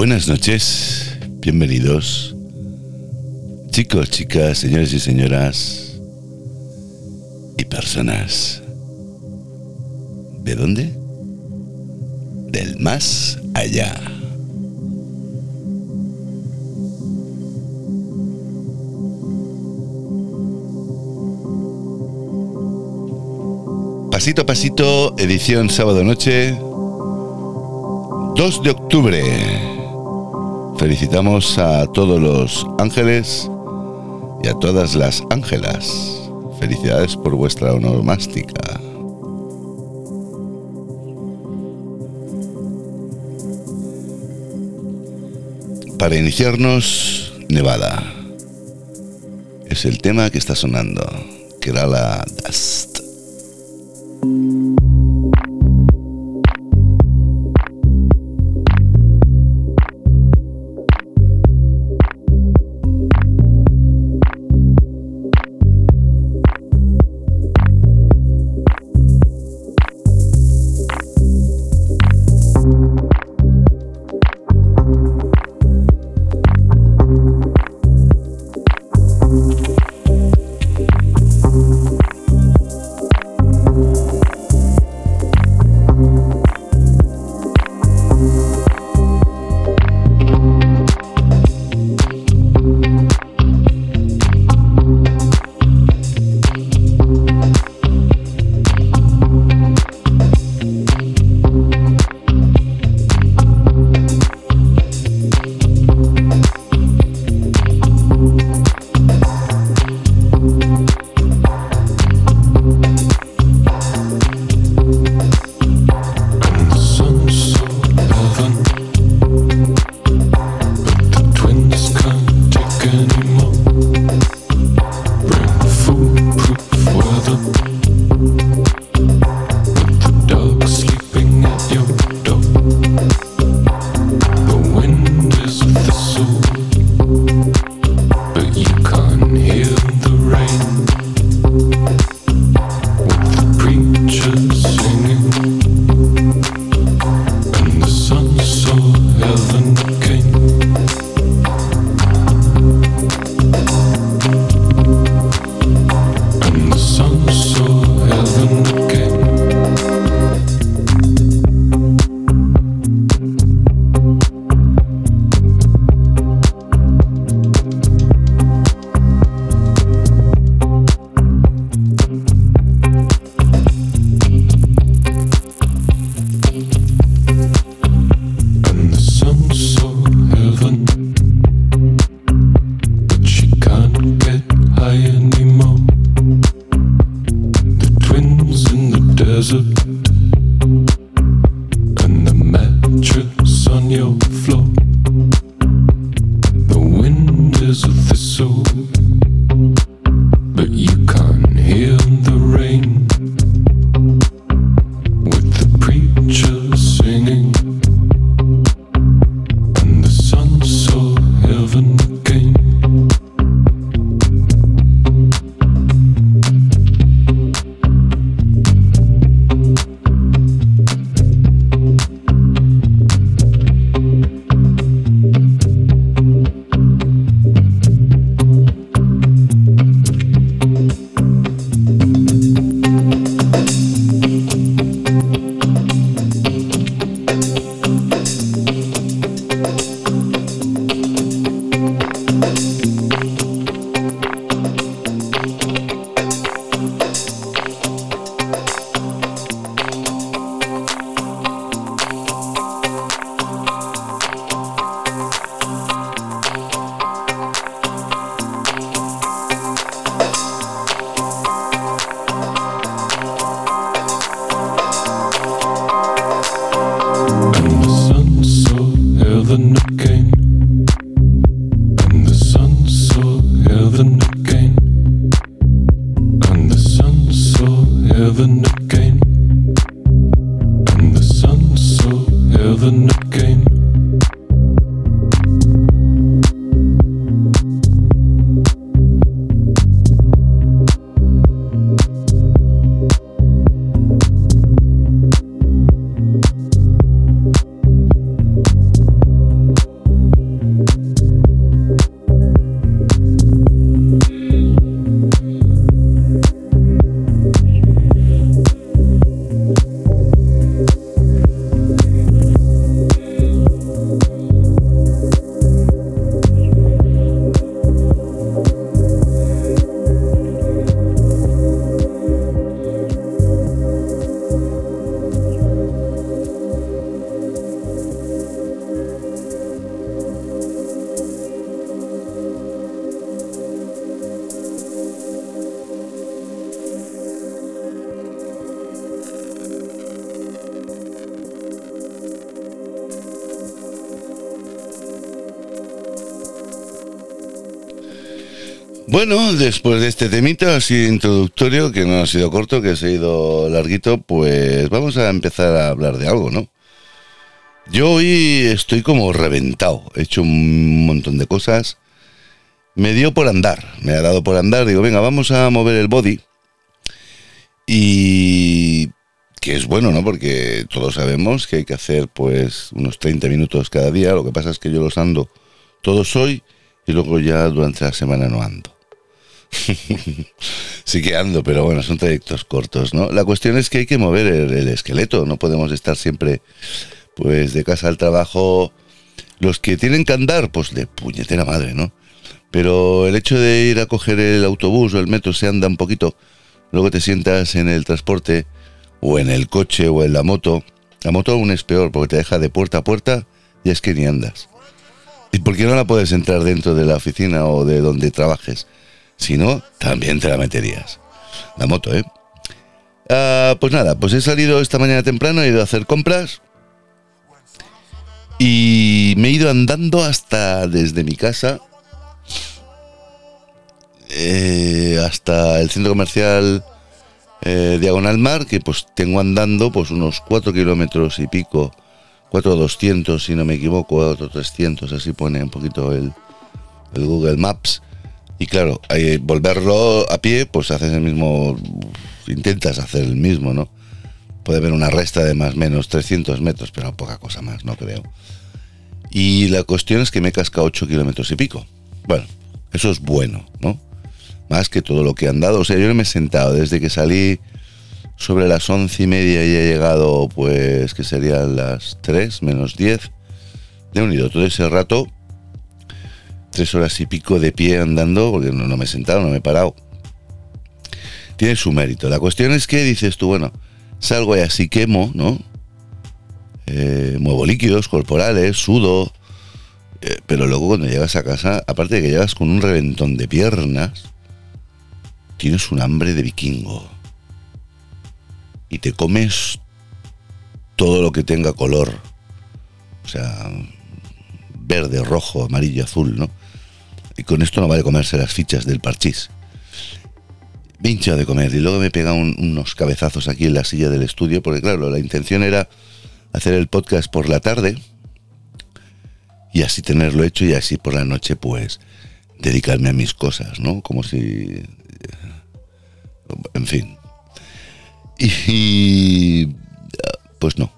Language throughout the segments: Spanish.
Buenas noches, bienvenidos. Chicos, chicas, señores y señoras. Y personas. ¿De dónde? Del más allá. Pasito a pasito, edición sábado noche, 2 de octubre. Felicitamos a todos los ángeles y a todas las ángelas. Felicidades por vuestra onomástica. Para iniciarnos, Nevada. Es el tema que está sonando, que era la Dust. Bueno, después de este temita así introductorio, que no ha sido corto, que se ha ido larguito, pues vamos a empezar a hablar de algo, ¿no? Yo hoy estoy como reventado, he hecho un montón de cosas. Me dio por andar, me ha dado por andar, digo, venga, vamos a mover el body. Y que es bueno, ¿no? Porque todos sabemos que hay que hacer pues unos 30 minutos cada día, lo que pasa es que yo los ando todos hoy y luego ya durante la semana no ando. Sí que ando, pero bueno, son trayectos cortos, ¿no? La cuestión es que hay que mover el, esqueleto, no podemos estar siempre, pues, de casa al trabajo. Los que tienen que andar, pues de puñetera madre, ¿no? Pero el hecho de ir a coger el autobús o el metro se anda un poquito, luego te sientas en el transporte o en el coche o en la moto. La moto aún es peor porque te deja de puerta a puerta y es que ni andas. ¿Y por qué no la puedes entrar dentro de la oficina o de donde trabajes? Si no, también te la meterías. La moto, ¿eh? Ah, pues nada, pues he salido esta mañana temprano, he ido a hacer compras y me he ido andando hasta desde mi casa eh, hasta el centro comercial eh, Diagonal Mar, que pues tengo andando pues unos 4 kilómetros y pico, 4,200 si no me equivoco, 4,300, así pone un poquito el Google Maps. Y claro, volverlo a pie, pues haces el mismo, intentas hacer el mismo, ¿no? Puede haber una resta de más o menos 300 metros, pero poca cosa más, no creo. Y la cuestión es que me casca 8 kilómetros y pico. Bueno, eso es bueno, ¿no? Más que todo lo que han dado. O sea, yo me he sentado desde que salí sobre las once y media y he llegado, pues, que serían las 3 menos 10. De unido todo ese rato tres horas y pico de pie andando, porque no, me he sentado, no me he parado. Tiene su mérito. La cuestión es que dices tú, bueno, salgo y así quemo, ¿no? Eh, muevo líquidos corporales, sudo, eh, pero luego cuando llegas a casa, aparte de que llegas con un reventón de piernas, tienes un hambre de vikingo. Y te comes todo lo que tenga color. O sea, verde, rojo, amarillo, azul, ¿no? Y con esto no vale comerse las fichas del parchís. Me de comer y luego me pega unos cabezazos aquí en la silla del estudio, porque claro, la intención era hacer el podcast por la tarde y así tenerlo hecho y así por la noche pues dedicarme a mis cosas, ¿no? Como si... En fin. Y... Pues no.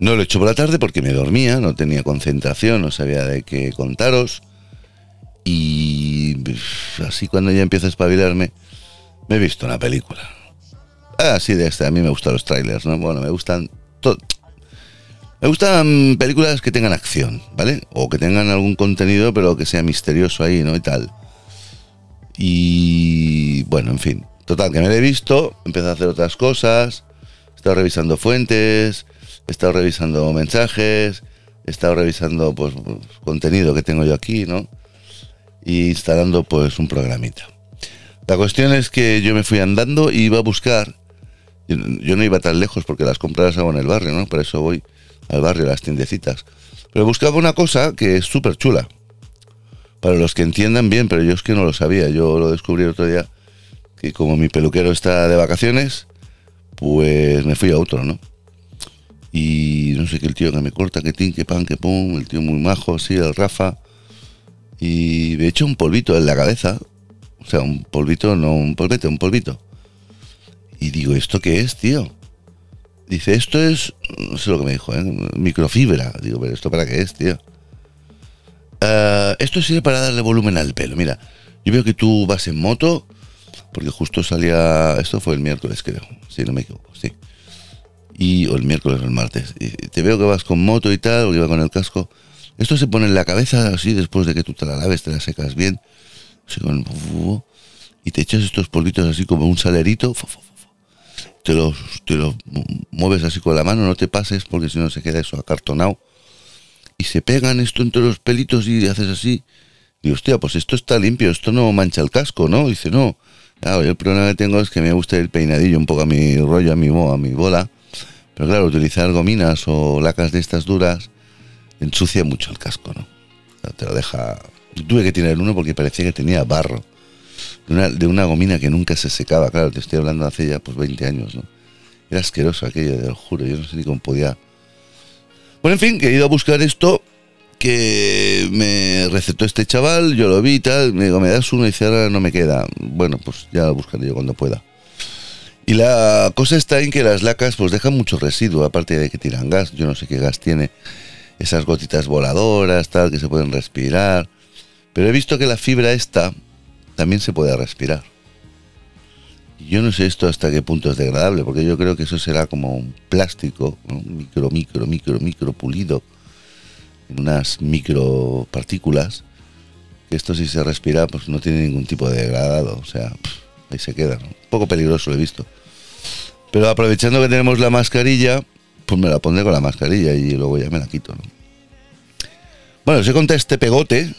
No lo he hecho por la tarde porque me dormía, no tenía concentración, no sabía de qué contaros. Y así cuando ya empiezo a espabilarme, me he visto una película. Ah, sí, de este. A mí me gustan los trailers, ¿no? Bueno, me gustan todo. Me gustan películas que tengan acción, ¿vale? O que tengan algún contenido, pero que sea misterioso ahí, ¿no? Y tal. Y bueno, en fin. Total, que me he visto, empecé a hacer otras cosas, he estado revisando fuentes, he estado revisando mensajes, he estado revisando pues, contenido que tengo yo aquí, ¿no? Y instalando pues un programita. La cuestión es que yo me fui andando y iba a buscar, yo, no iba tan lejos porque las compras hago en el barrio, ¿no? Por eso voy al barrio, las tiendecitas. Pero buscaba una cosa que es súper chula. Para los que entiendan bien, pero yo es que no lo sabía. Yo lo descubrí el otro día que como mi peluquero está de vacaciones, pues me fui a otro, ¿no? Y no sé qué el tío que me corta, que tin, que pan, que pum, el tío muy majo, sí, el Rafa y me he hecho un polvito en la cabeza. O sea, un polvito, no un polvete, un polvito. Y digo, ¿esto qué es, tío? Dice, esto es, no sé lo que me dijo, ¿eh? microfibra. Digo, pero ¿esto para qué es, tío? Uh, esto sirve para darle volumen al pelo. Mira, yo veo que tú vas en moto, porque justo salía, esto fue el miércoles creo, si no me equivoco, sí. Y, o el miércoles o el martes. Y te veo que vas con moto y tal, o va con el casco. Esto se pone en la cabeza así después de que tú te la laves, te la secas bien. y te echas estos polvitos así como un salerito. Te los, te los mueves así con la mano, no te pases porque si no se queda eso acartonado. Y se pegan esto entre los pelitos y haces así. Y hostia, pues esto está limpio, esto no mancha el casco, ¿no? dice, no. Claro, el problema que tengo es que me gusta el peinadillo un poco a mi rollo, a mi, a mi bola. Pero claro, utilizar gominas o lacas de estas duras ensucia mucho el casco, ¿no? te lo deja... tuve que tirar uno porque parecía que tenía barro. de una, gomina que nunca se secaba. Claro, te estoy hablando hace ya pues 20 años, ¿no? Era asqueroso aquello, te lo juro, yo no sé ni cómo podía. Bueno, en fin, que he ido a buscar esto que me recetó este chaval, yo lo vi y tal, me digo, me das uno y dice, no me queda. Bueno, pues ya lo buscaré yo cuando pueda. Y la cosa está en que las lacas pues dejan mucho residuo, aparte de que tiran gas, yo no sé qué gas tiene, esas gotitas voladoras, tal, que se pueden respirar. Pero he visto que la fibra esta también se puede respirar. Yo no sé esto hasta qué punto es degradable, porque yo creo que eso será como un plástico, micro, micro, micro, micro pulido, en unas micro partículas, que esto si se respira pues no tiene ningún tipo de degradado, o sea, ahí se queda, un poco peligroso lo he visto. Pero aprovechando que tenemos la mascarilla, pues me la pondré con la mascarilla y luego ya me la quito, ¿no? Bueno, se conté este pegote.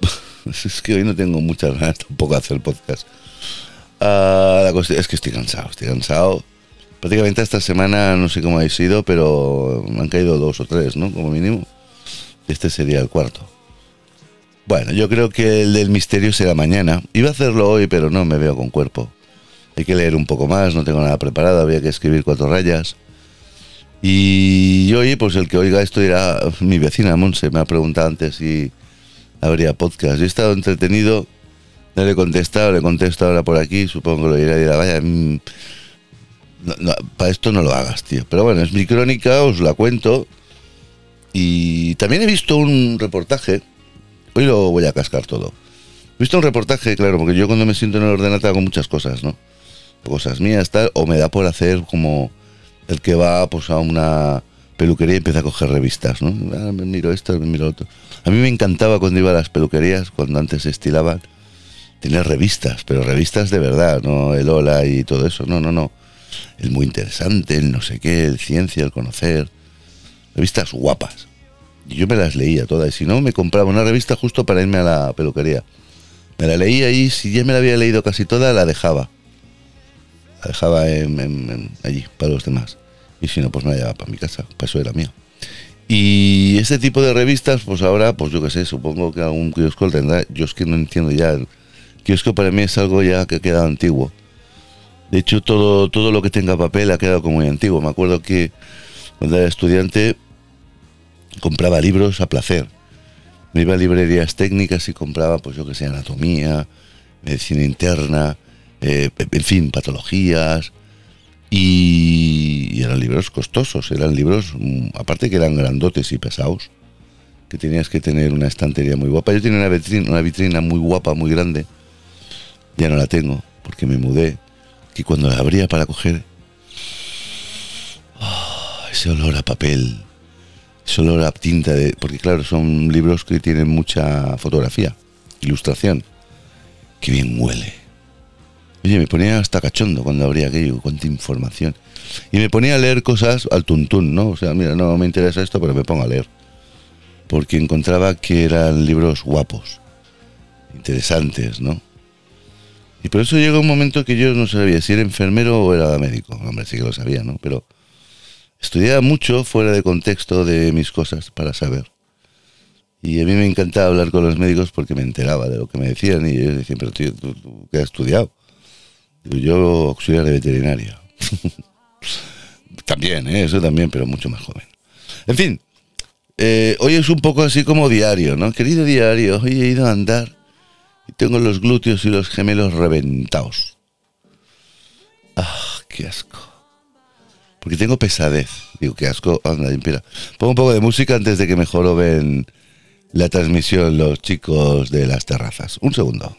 es que hoy no tengo muchas ganas tampoco de hacer podcast. Ah, la cuestión es que estoy cansado, estoy cansado. Prácticamente esta semana no sé cómo ha sido, pero han caído dos o tres, ¿no? Como mínimo. Este sería el cuarto. Bueno, yo creo que el del misterio será mañana. Iba a hacerlo hoy, pero no me veo con cuerpo. Hay que leer un poco más, no tengo nada preparado, había que escribir cuatro rayas. Y hoy, pues el que oiga esto dirá, mi vecina Monse me ha preguntado antes si habría podcast. Yo he estado entretenido no le he contestado, le contesto ahora por aquí, supongo que lo dirá y dirá, vaya, mm, para esto no lo hagas, tío. Pero bueno, es mi crónica, os la cuento. Y también he visto un reportaje, hoy lo voy a cascar todo. He visto un reportaje, claro, porque yo cuando me siento en el ordenador hago muchas cosas, ¿no? Cosas mías, tal, o me da por hacer como el que va pues a una peluquería y empieza a coger revistas, ¿no? Ah, me miro esto, me miro otro. A mí me encantaba cuando iba a las peluquerías, cuando antes se estilaban, tiene revistas, pero revistas de verdad, no el hola y todo eso, no, no, no. El muy interesante, el no sé qué, el ciencia, el conocer. Revistas guapas. Y yo me las leía todas. Y si no, me compraba una revista justo para irme a la peluquería. Me la leía y si ya me la había leído casi toda, la dejaba. Dejaba allí, para los demás. Y si no, pues me llevaba para mi casa. Para eso era mío. Y ese tipo de revistas, pues ahora, pues yo qué sé, supongo que algún kiosco tendrá. Yo es que no entiendo ya kiosco para mí es algo ya que ha quedado antiguo. De hecho, todo, todo lo que tenga papel ha quedado como muy antiguo. Me acuerdo que cuando era estudiante compraba libros a placer. Me iba a librerías técnicas y compraba, pues yo que sé, anatomía, medicina interna, eh, en fin, patologías. Y, eran libros costosos, eran libros, mm, aparte que eran grandotes y pesados, que tenías que tener una estantería muy guapa. Yo tenía una vitrina, muy guapa, muy grande, ya no la tengo, porque me mudé. Y cuando la abría para coger, ah, ese olor a papel, ese olor a tinta, de, porque claro, son libros que tienen mucha fotografía, ilustración. Que bien huele. Oye, me ponía hasta cachondo cuando abría aquello, cuánta información. Y me ponía a leer cosas al tuntún, ¿no? O sea, mira, no me interesa esto, pero me pongo a leer. Porque encontraba que eran libros guapos, interesantes, ¿no? Y por eso llegó un momento que yo no sabía si era enfermero o era médico. Hombre, sí que lo sabía, ¿no? Pero estudiaba mucho fuera de contexto de mis cosas para saber. Y a mí me encantaba hablar con los médicos porque me enteraba de lo que me decían y ellos decían, pero tío, ¿tú, qué has estudiado? Yo auxiliar de veterinaria. también, ¿eh? eso también, pero mucho más joven. En fin, eh, hoy es un poco así como diario, ¿no? Querido diario, hoy he ido a andar y tengo los glúteos y los gemelos reventados. Ah, qué asco. Porque tengo pesadez. Digo, qué asco. Anda, espera. Pongo un poco de música antes de que mejor ven la transmisión los chicos de las terrazas. Un segundo.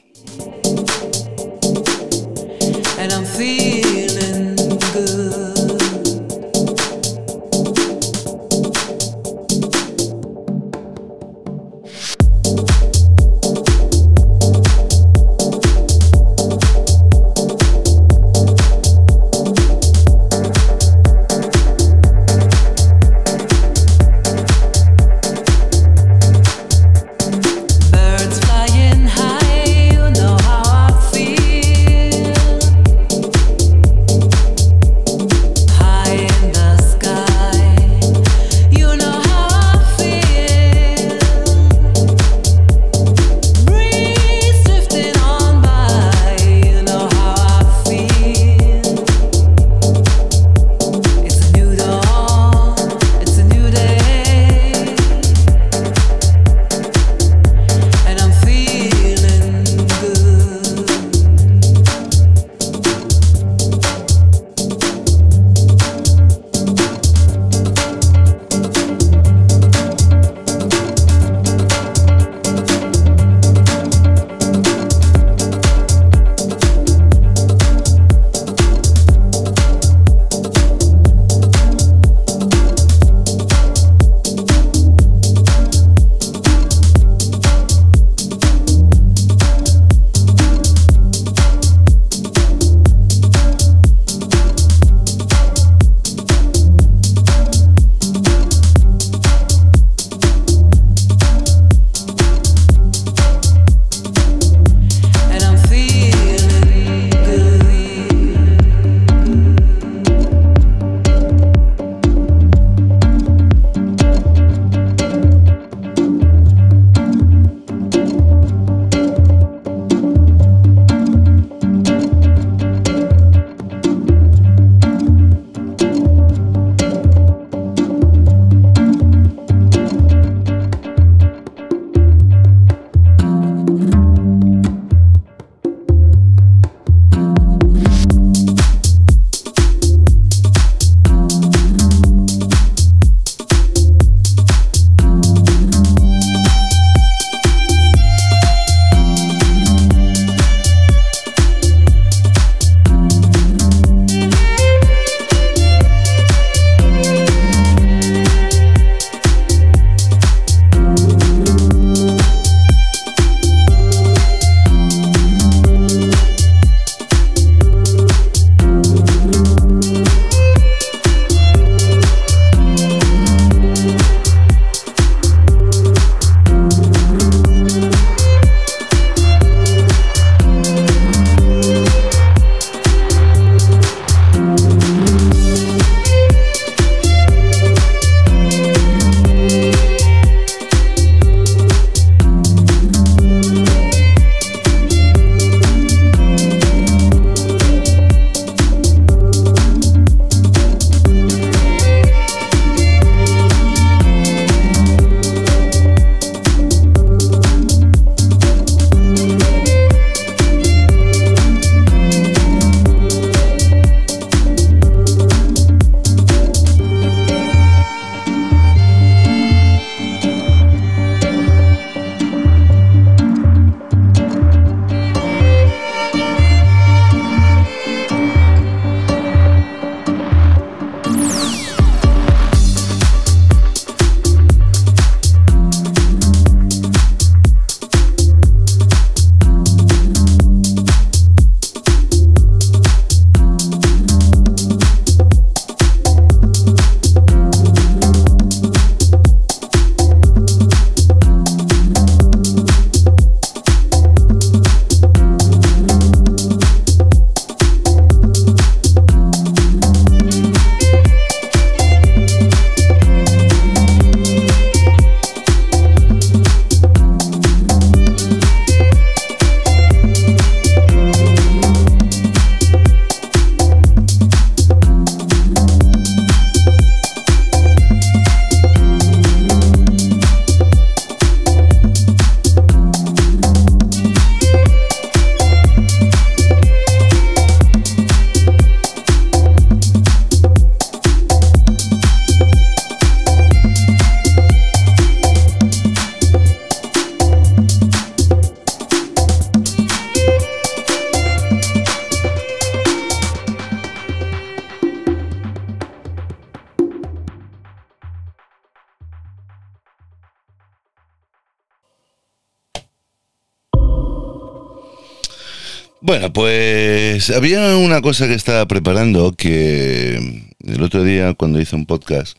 Pues había una cosa que estaba preparando que el otro día cuando hice un podcast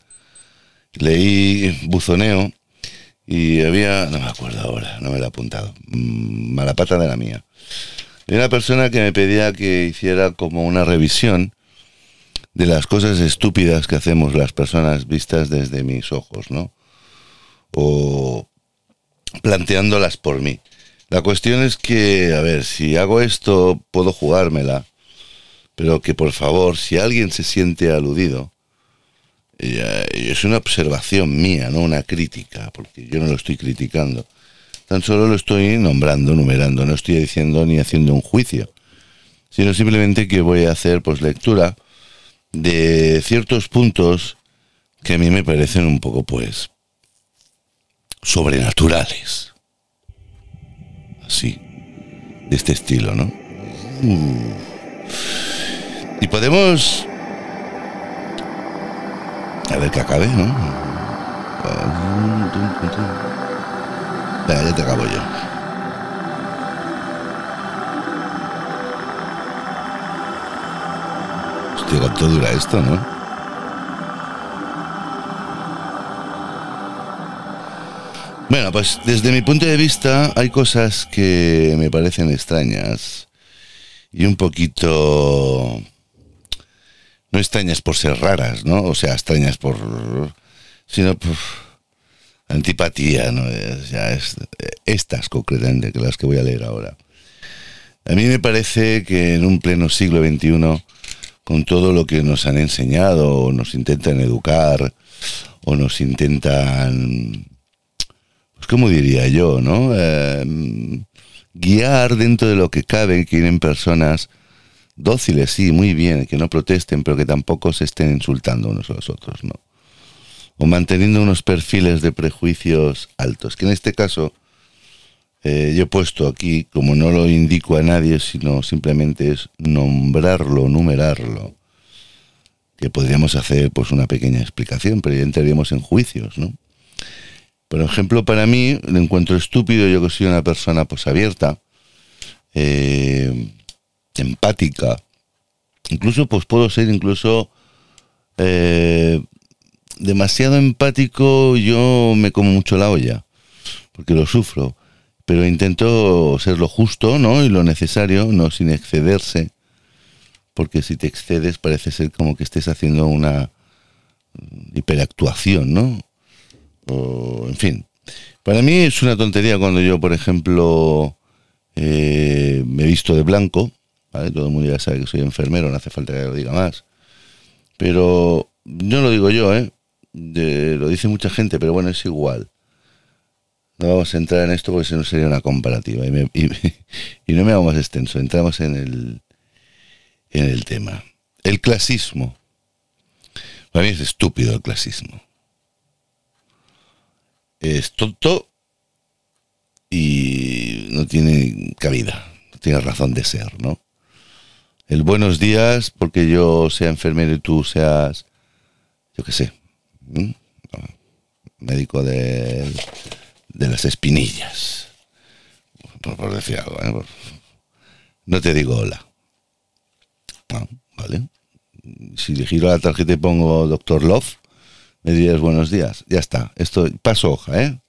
leí buzoneo y había, no me acuerdo ahora, no me lo he apuntado, mm, mala pata de la mía. Era una persona que me pedía que hiciera como una revisión de las cosas estúpidas que hacemos las personas vistas desde mis ojos, ¿no? O planteándolas por mí. La cuestión es que, a ver, si hago esto, puedo jugármela, pero que por favor, si alguien se siente aludido, eh, es una observación mía, no una crítica, porque yo no lo estoy criticando. Tan solo lo estoy nombrando, numerando, no estoy diciendo ni haciendo un juicio, sino simplemente que voy a hacer pues lectura de ciertos puntos que a mí me parecen un poco pues sobrenaturales así, de este estilo, ¿no? Uh. Y podemos... A ver que acabe, ¿no? ya te acabo yo. Hostia, ¿cuánto dura esto, no? Bueno, pues desde mi punto de vista hay cosas que me parecen extrañas y un poquito... No extrañas por ser raras, ¿no? O sea, extrañas por... sino por antipatía, ¿no? Es, estas concretamente, que las que voy a leer ahora. A mí me parece que en un pleno siglo XXI, con todo lo que nos han enseñado, o nos intentan educar, o nos intentan pues como diría yo, ¿no? Em, guiar dentro de lo que cabe, que vienen personas dóciles, sí, muy bien, que no protesten, pero que tampoco se estén insultando unos a los otros, ¿no? O manteniendo unos perfiles de prejuicios altos, que en este caso eh, yo he puesto aquí, como no lo indico a nadie, sino simplemente es nombrarlo, numerarlo, que podríamos hacer pues una pequeña explicación, pero ya entraríamos en juicios, ¿no? Por ejemplo, para mí, lo encuentro estúpido, yo que soy una persona pues abierta, eh, empática, incluso pues puedo ser incluso eh, demasiado empático, yo me como mucho la olla, porque lo sufro, pero intento ser lo justo, ¿no? Y lo necesario, no sin excederse, porque si te excedes parece ser como que estés haciendo una hiperactuación, ¿no? En fin. Para mí es una tontería cuando yo, por ejemplo, eh, me visto de blanco, todo el mundo ya sabe que soy enfermero, no hace falta que lo diga más. Pero no lo digo yo, ¿eh? lo dice mucha gente, pero bueno, es igual. No vamos a entrar en esto porque si no sería una comparativa. Y, y, no me hago más extenso. Entramos en el, en el tema. El clasismo. Para mí es estúpido el clasismo es tonto y no tiene cabida, no tiene razón de ser, ¿no? El buenos días, porque yo sea enfermero y tú seas, yo qué sé, médico de, de las espinillas, por, decir algo, ¿eh? no te digo hola. ¿Vale? Si le giro la tarjeta y pongo Doctor Love, me dirías buenos días. Ya está. Esto paso hoja, ¿eh?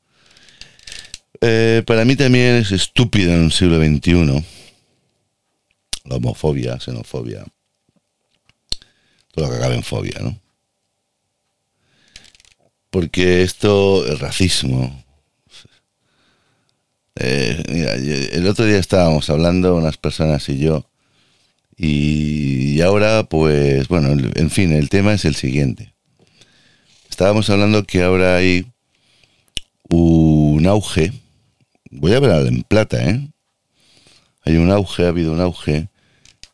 ¿eh? para mí también es estúpido en el siglo XXI. La homofobia, xenofobia. Todo lo que acabe en fobia, ¿no? Porque esto, el racismo. Eh, el otro día estábamos hablando, unas personas y yo, y ahora, pues, bueno, en fin, el tema es el siguiente estábamos hablando que ahora hay un auge, voy a hablar en plata, ¿eh? Hay un auge, ha habido un auge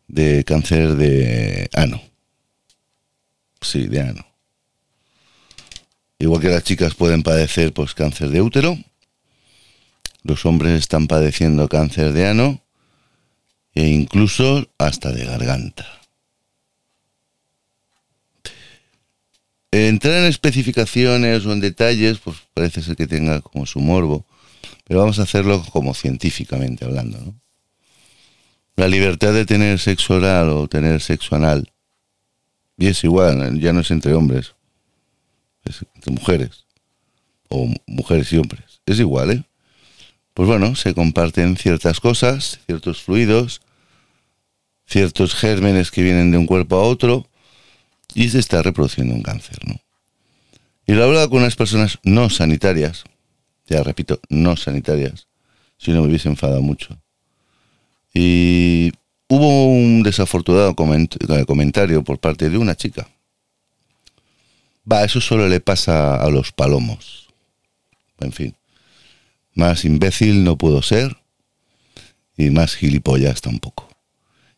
de cáncer de ano. Sí, de ano. Igual que las chicas pueden padecer pues cáncer de útero, los hombres están padeciendo cáncer de ano e incluso hasta de garganta. Entrar en especificaciones o en detalles, pues parece ser que tenga como su morbo, pero vamos a hacerlo como científicamente hablando, ¿no? la libertad de tener sexo oral o tener sexo anal. Y es igual, ya no es entre hombres, es entre mujeres. O mujeres y hombres. Es igual, ¿eh? Pues bueno, se comparten ciertas cosas, ciertos fluidos, ciertos gérmenes que vienen de un cuerpo a otro y se está reproduciendo un cáncer, ¿no? Y lo he hablado con unas personas no sanitarias, ya repito, no sanitarias, si no me hubiese enfadado mucho. Y hubo un desafortunado comentario por parte de una chica. Va, eso solo le pasa a los palomos. En fin, más imbécil no puedo ser y más gilipollas tampoco.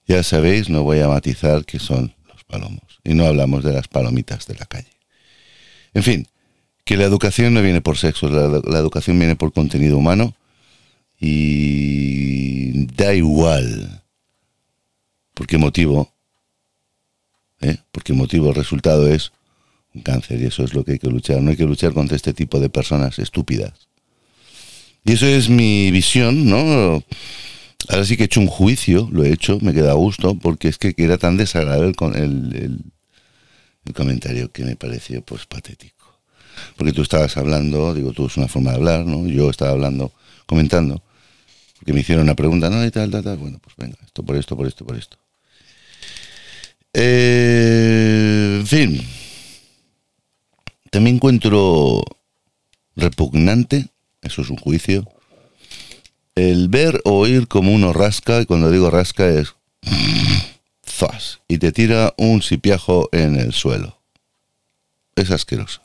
Ya sabéis, no voy a matizar qué son los palomos. Y no hablamos de las palomitas de la calle. En fin, que la educación no viene por sexo, la, educación viene por contenido humano y da igual por qué motivo, ¿eh? por qué motivo el resultado es un cáncer y eso es lo que hay que luchar. No hay que luchar contra este tipo de personas estúpidas. Y eso es mi visión, ¿no? Ahora sí que he hecho un juicio, lo he hecho, me queda a gusto, porque es que era tan desagradable el, el, comentario que me pareció pues patético. Porque tú estabas hablando, digo, tú es una forma de hablar, ¿no? Yo estaba hablando, comentando, porque me hicieron una pregunta, no, y tal, tal, tal. Bueno, pues venga, esto por esto, por esto, por esto. Eh, en fin, también encuentro repugnante, eso es un juicio, el ver o oír como uno rasca, y cuando digo rasca es y te tira un sipiajo en el suelo. Es asqueroso.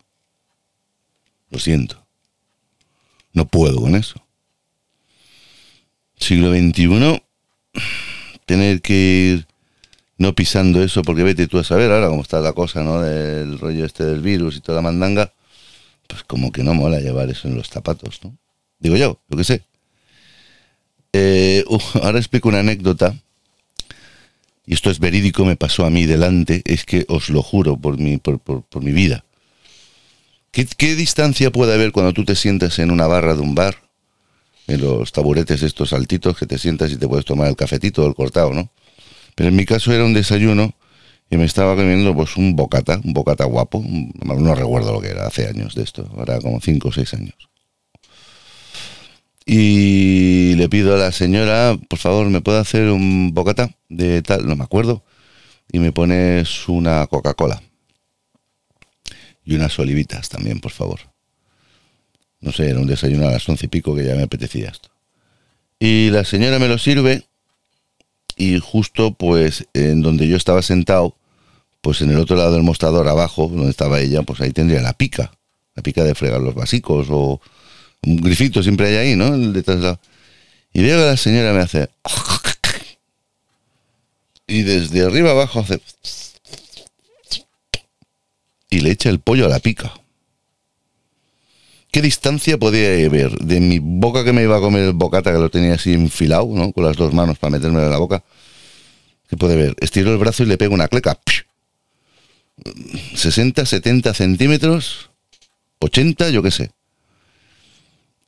Lo siento. No puedo con eso. Siglo XXI, tener que ir no pisando eso, porque vete tú a saber ahora cómo está la cosa, ¿no? Del rollo este del virus y toda la mandanga, pues como que no mola llevar eso en los zapatos, ¿no? Digo yo, lo que sé. Eh, ahora explico una anécdota. Y esto es verídico, me pasó a mí delante. Es que os lo juro por mi, por, mi vida. ¿Qué, ¿Qué, distancia puede haber cuando tú te sientas en una barra de un bar? En los taburetes estos altitos que te sientas y te puedes tomar el cafetito o el cortado, ¿no? Pero en mi caso era un desayuno y me estaba comiendo pues un bocata, un bocata guapo. No recuerdo lo que era, hace años de esto, ahora como 5 o 6 años. Y le pido a la señora, por favor, ¿me puede hacer un bocata de tal? No me acuerdo. Y me pones una Coca-Cola. Y unas olivitas también, por favor. No sé, era un desayuno a las once y pico que ya me apetecía esto. Y la señora me lo sirve y justo pues en donde yo estaba sentado, pues en el otro lado del mostrador abajo, donde estaba ella, pues ahí tendría la pica. La pica de fregar los básicos o un grifito siempre hay ahí, ¿no? El detrás Y veo que la señora me hace... Y desde arriba abajo hace... Y le echa el pollo a la pica. ¿Qué distancia podía haber de mi boca que me iba a comer el bocata, que lo tenía así enfilado, ¿no? Con las dos manos para meterme en la boca. ¿Qué puede ver? Estiro el brazo y le pego una cleca. 60, 70 centímetros, 80, yo qué sé.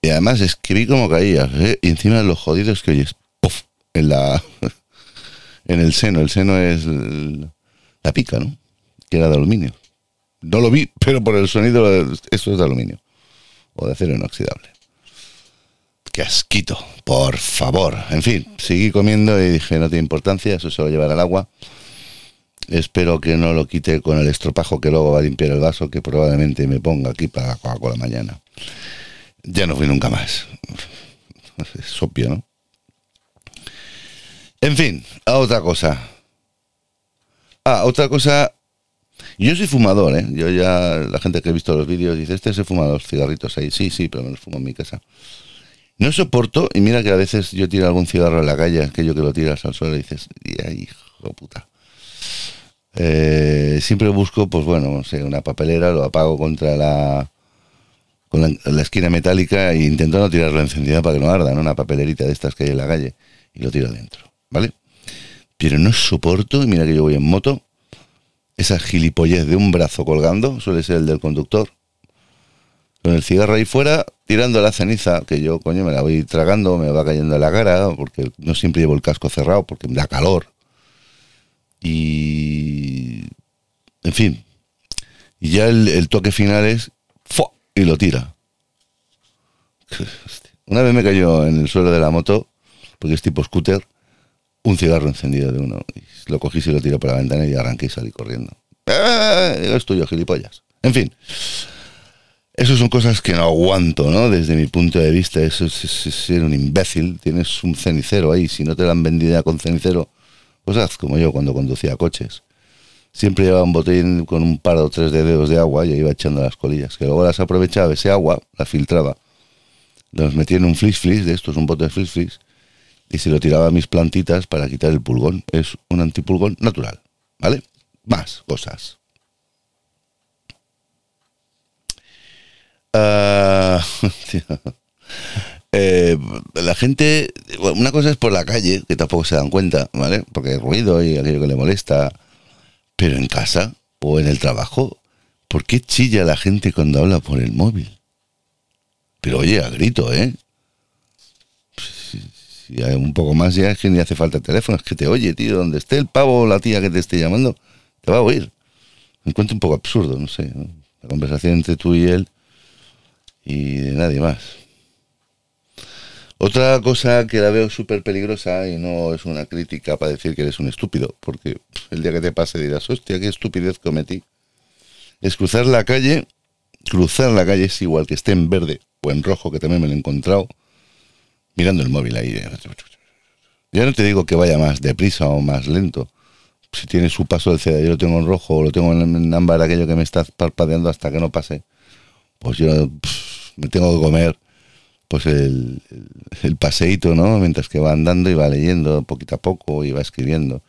Y además escribí como caía, ¿eh? y encima de los jodidos que oyes, ¡puf! En la. en el seno. El seno es la pica, ¿no? Que era de aluminio. No lo vi, pero por el sonido, eso es de aluminio. O de acero inoxidable. Qué asquito, por favor. En fin, seguí comiendo y dije, no tiene importancia, eso se va a llevar al agua. Espero que no lo quite con el estropajo que luego va a limpiar el vaso, que probablemente me ponga aquí para la Coca-Cola mañana. Ya no fui nunca más. Es obvio, ¿no? En fin, a otra cosa. Ah, otra cosa. Yo soy fumador, ¿eh? Yo ya, la gente que ha visto los vídeos dice, este se fuma los cigarritos ahí. Sí, sí, pero me los fumo en mi casa. No soporto, y mira que a veces yo tiro algún cigarro en la calle, aquello que lo tiras al suelo y dices, hijo puta. Eh, siempre busco, pues bueno, no sé, una papelera, lo apago contra la, con la, esquina metálica e intento no tirarlo encendida para que no arda, ¿no? Una papelerita de estas que hay en la calle y lo tiro adentro, ¿vale? Pero no soporto, y mira que yo voy en moto, esa gilipollez de un brazo colgando, suele ser el del conductor, con el cigarro ahí fuera, tirando la ceniza, que yo, coño, me la voy tragando, me va cayendo en la cara, porque no siempre llevo el casco cerrado, porque me da calor. Y. En fin. Y ya el, toque final es. Y lo tira. Una vez me cayó en el suelo de la moto, porque es tipo scooter, un cigarro encendido de uno. Y lo cogí y lo tiré por la ventana y arranqué y salí corriendo. ¡Eh! Es tuyo, gilipollas. En fin. Eso son cosas que no aguanto, ¿no? Desde mi punto de vista, eso es, ser un imbécil. Tienes un cenicero ahí, si no te lo han vendido con cenicero, pues haz como yo cuando conducía coches. Siempre llevaba un botellín con un par o tres de dedos de agua y iba echando las colillas, que luego las aprovechaba, ese agua, la filtraba, los metía en un flis flis, de estos, un bote de flis flis, y se lo tiraba a mis plantitas para quitar el pulgón. Es un antipulgón natural, ¿vale? Más cosas. Ah, eh, la gente, una cosa es por la calle, que tampoco se dan cuenta, ¿vale? Porque hay ruido y aquello que le molesta. Pero en casa o en el trabajo, ¿por qué chilla la gente cuando habla por el móvil? Pero oye, a grito, ¿eh? Si, hay un poco más ya es que ni hace falta teléfono, es que te oye, tío, donde esté el pavo o la tía que te esté llamando, te va a oír. Me encuentro un poco absurdo, no sé. La conversación entre tú y él y de nadie más. Otra cosa que la veo súper peligrosa y no es una crítica para decir que eres un estúpido, porque el día que te pase dirás, hostia, qué estupidez cometí. Es cruzar la calle, cruzar la calle es igual que esté en verde o en rojo, que también me lo he encontrado, mirando el móvil ahí. Ya no te digo que vaya más deprisa o más lento. Si tiene su paso del CD, yo lo tengo en rojo o lo tengo en ámbar, aquello que me está parpadeando hasta que no pase, pues yo me tengo que comer pues el, el, paseíto, ¿no? Mientras que va andando y va leyendo poquito a poco y va escribiendo.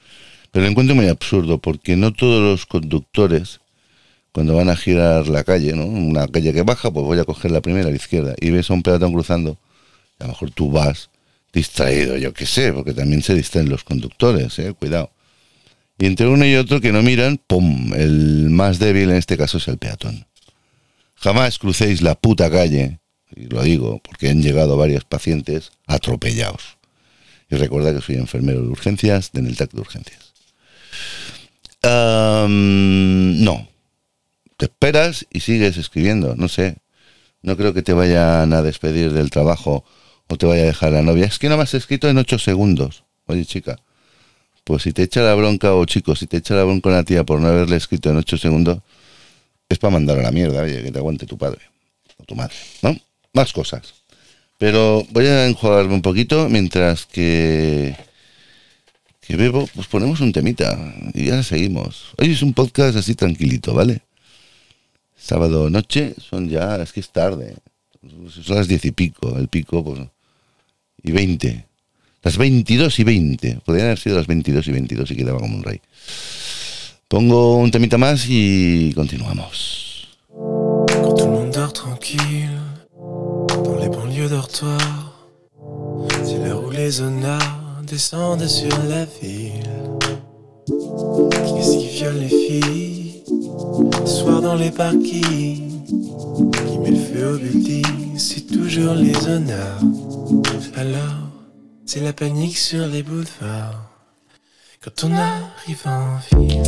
Pero lo encuentro muy absurdo porque no todos los conductores, cuando van a girar la calle, ¿no? Una calle que baja, pues voy a coger la primera a la izquierda y ves a un peatón cruzando, a lo mejor tú vas distraído, yo qué sé, porque también se distraen los conductores, ¿eh? Cuidado. Y entre uno y otro que no miran, ¡pum! El más débil en este caso es el peatón. Jamás crucéis la puta calle, y lo digo porque han llegado varios pacientes atropellados. Y recuerda que soy enfermero de urgencias, de el TAC de urgencias. no. Te esperas y sigues escribiendo, no sé. No creo que te vayan a despedir del trabajo o te vaya a dejar la novia. Es que no me has escrito en ocho segundos. Oye, chica, pues si te echa la bronca, o chico, si te echa la bronca a la tía por no haberle escrito en ocho segundos, es para mandar a la mierda, oye, que te aguante tu padre o tu madre, ¿no? Más cosas. Pero voy a enjuagarme un poquito mientras que que bebo, pues ponemos un temita y ya seguimos. Hoy es un podcast así tranquilito, ¿vale? Sábado noche, son ya, es que es tarde. Son las diez y pico, el pico, pues, y veinte. Las veintidós y veinte. Podrían haber sido las veintidós y veintidós y quedaba como un rey. Pongo un temita más y continuamos. Quand dortoirs, c'est l'heure où les honneurs descendent sur la ville. Qui est-ce qui viole les filles, soir dans les parkings, qui met le feu au building, c'est toujours les honneurs. Alors, c'est la panique sur les boulevards quand on arrive en ville.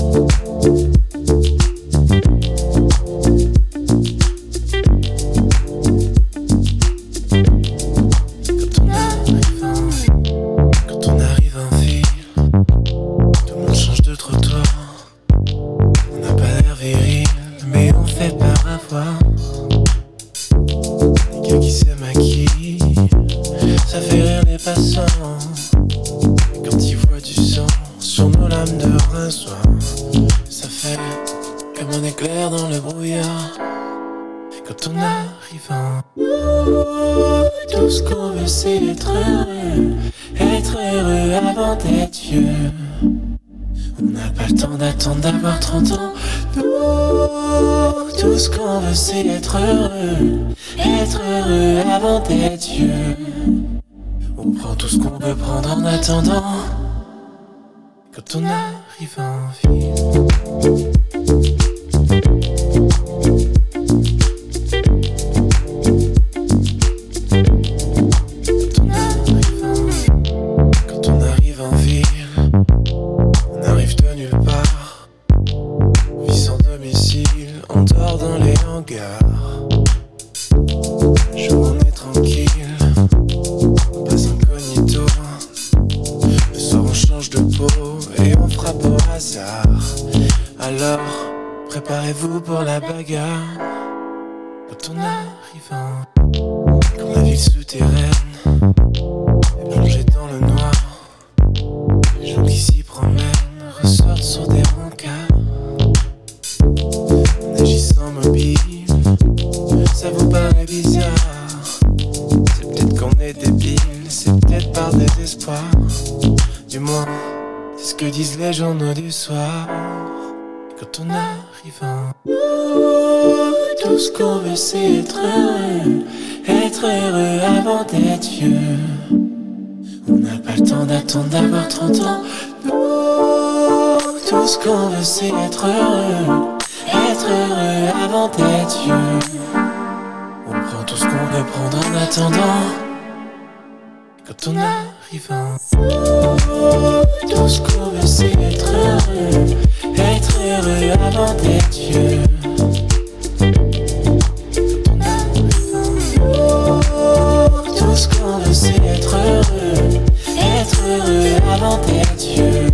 Tout ce qu'on veut c'est être heureux, être heureux avant d'être vieux. On n'a pas le temps d'attendre d'avoir 30 ans. Nous, tout ce qu'on veut c'est être heureux, être heureux avant d'être vieux. On prend tout ce qu'on peut prendre en attendant. Quand on arrive en ville. Girl. Être heureux, être heureux avant d'être vieux. On n'a pas le temps d'attendre d'avoir 30 ans. Nous, tout ce qu'on veut c'est être heureux, être heureux avant d'être vieux. On prend tout ce qu'on veut prendre en attendant. Quand on arrive en tout ce qu'on veut c'est être heureux, être heureux avant d'être vieux. Être heureux, être heureux avant d'être vieux.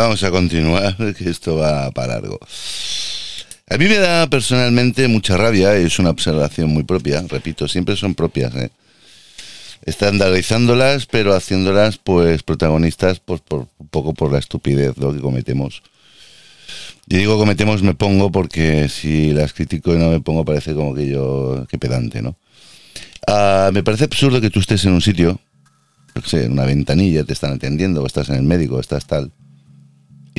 Vamos a continuar, que esto va para largo. A mí me da personalmente mucha rabia, es una observación muy propia, repito, siempre son propias, ¿eh? estandarizándolas, pero haciéndolas pues protagonistas pues, por, un poco por la estupidez ¿no? que cometemos. Y digo cometemos me pongo porque si las critico y no me pongo parece como que yo, que pedante, ¿no? Ah, me parece absurdo que tú estés en un sitio, qué sé, en una ventanilla, te están atendiendo, o estás en el médico, estás tal,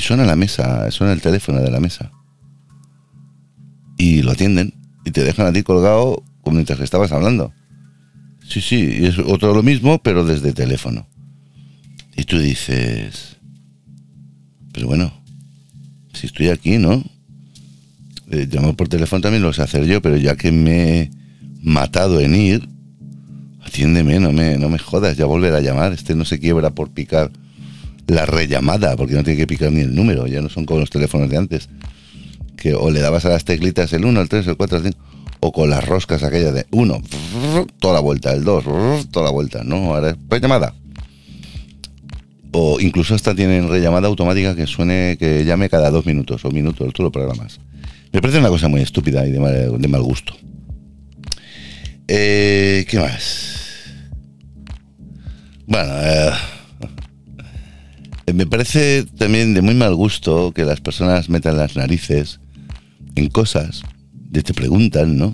suena la mesa, suena el teléfono de la mesa. Y lo atienden, y te dejan a ti colgado mientras que estabas hablando. Sí, sí, y es otro lo mismo, pero desde teléfono. Y tú dices, pero bueno, si estoy aquí, ¿no? Eh, llamar por teléfono también lo sé hacer yo, pero ya que me he matado en ir, atiéndeme, no me, no me jodas, ya volver a llamar. Este no se quiebra por picar la rellamada, porque no tiene que picar ni el número, ya no son como los teléfonos de antes. Que o le dabas a las teclitas el 1, el 3, el 4, el 5, o con las roscas aquellas de 1, toda la vuelta, el 2, toda la vuelta, ¿no? Ahora es rellamada. O incluso hasta tienen rellamada automática que suene, que llame cada dos minutos o minutos, tú lo programas. Me parece una cosa muy estúpida y de mal, de mal gusto. Eh, ¿Qué más? Bueno, eh, me parece también de muy mal gusto que las personas metan las narices en cosas, de te preguntan, ¿no?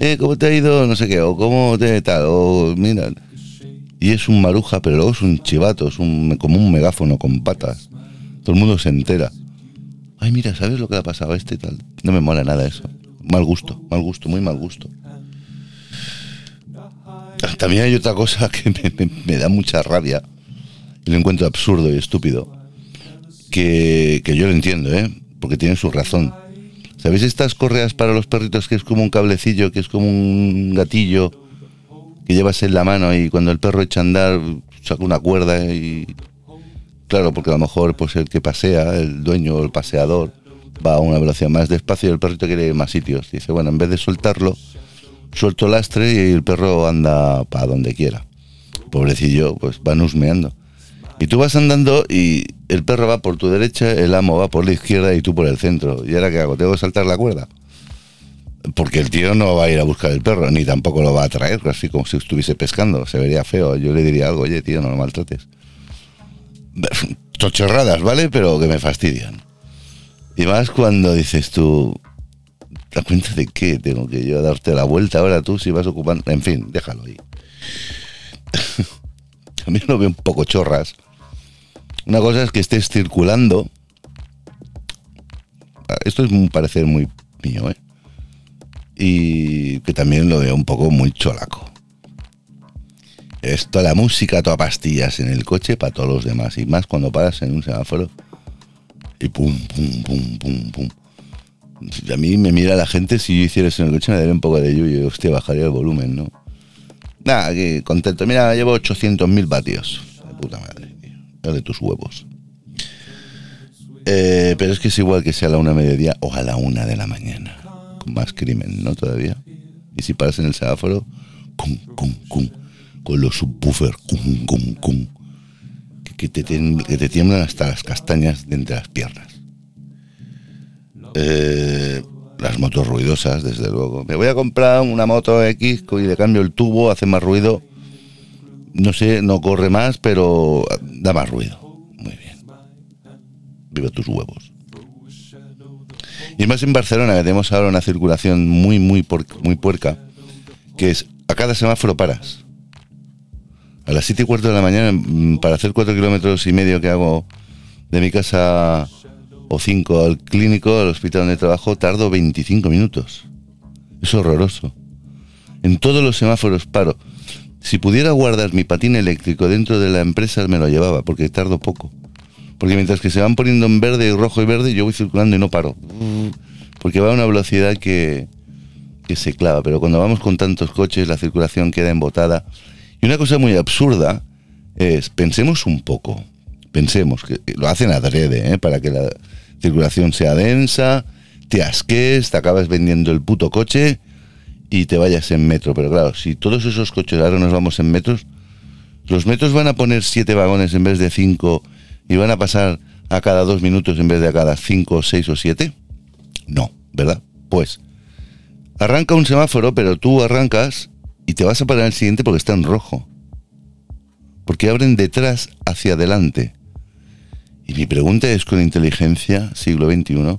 Eh, ¿cómo te ha ido? No sé qué, o cómo te tal, o mira. Y es un maruja, pero luego es un chivato, es un, como un megáfono con patas. Todo el mundo se entera. Ay, mira, ¿sabes lo que le ha pasado a este y tal? No me mola nada eso. Mal gusto, mal gusto, muy mal gusto. También hay otra cosa que me da mucha rabia y lo encuentro absurdo y estúpido. Que, que yo lo entiendo, ¿eh? Porque tiene su razón. ¿Sabéis estas correas para los perritos que es como un cablecillo, que es como un gatillo que llevas en la mano y cuando el perro echa a andar saca una cuerda y... Claro, porque a lo mejor pues el que pasea, el dueño o el paseador, va a una velocidad más despacio y el perrito quiere ir más sitios. Dice, bueno, en vez de soltarlo, suelto el lastre y el perro anda para donde quiera. Pobrecillo, pues va husmeando. Y tú vas andando y el perro va por tu derecha, el amo va por la izquierda y tú por el centro. ¿Y ahora qué hago? ¿Tengo que saltar la cuerda? Porque el tío no va a ir a buscar el perro, ni tampoco lo va a traer, así como si estuviese pescando. Se vería feo. Yo le diría algo, oye, tío, no lo maltrates. Tochorradas, ¿vale? Pero que me fastidian. Y más cuando dices tú, ¿te cuenta de qué? Tengo que yo darte la vuelta ahora tú si vas ocupando... En fin, déjalo ahí. También lo veo un poco chorras. Una cosa es que estés circulando. Esto es un parecer muy mío, ¿eh? Y que también lo veo un poco muy cholaco. Esto, la música, toda pastillas en el coche para todos los demás. Y más cuando paras en un semáforo. Y pum, pum, pum, pum, pum. A mí me mira la gente, si yo hiciera eso en el coche me daría un poco de lluvia. Hostia, bajaría el volumen, ¿no? Nada, que contento. Mira, llevo 800.000 vatios. De puta madre. De tus huevos. Eh, pero es que es igual que sea a la una mediodía o a la una de la mañana. Con más crimen, ¿no? Todavía. Y si paras en el semáforo, cum, cum, cum, con los subwoofers, cum, cum, cum, que, te, que te tiemblan hasta las castañas de entre las piernas. Eh, las motos ruidosas, desde luego. Me voy a comprar una moto X y le cambio el tubo, hace más ruido. No sé, no corre más, pero da más ruido. Muy bien. Vive tus huevos. Y más en Barcelona, que tenemos ahora una circulación muy, muy, muy puerca, que es a cada semáforo paras. A las 7 y cuarto de la mañana, mm, para hacer 4 kilómetros y medio que hago de mi casa o 5 al clínico, al hospital donde trabajo, tardo 25 minutos. Es horroroso. En todos los semáforos paro. Si pudiera guardar mi patín eléctrico dentro de la empresa, me lo llevaba, porque tardo poco. Porque mientras que se van poniendo en verde, y rojo y verde, yo voy circulando y no paro. Porque va a una velocidad que, que se clava. Pero cuando vamos con tantos coches, la circulación queda embotada. Y una cosa muy absurda es, pensemos un poco, pensemos, que lo hacen adrede, ¿eh? para que la circulación sea densa, te asques, te acabas vendiendo el puto coche y te vayas en metro. Pero claro, si todos esos coches ahora nos vamos en metros, los metros van a poner siete vagones en vez de cinco y van a pasar a cada dos minutos en vez de a cada cinco, seis o siete? No, ¿verdad? Pues arranca un semáforo, pero tú arrancas y te vas a parar el siguiente porque está en rojo. Porque abren detrás hacia adelante. Y mi pregunta es con inteligencia, siglo XXI,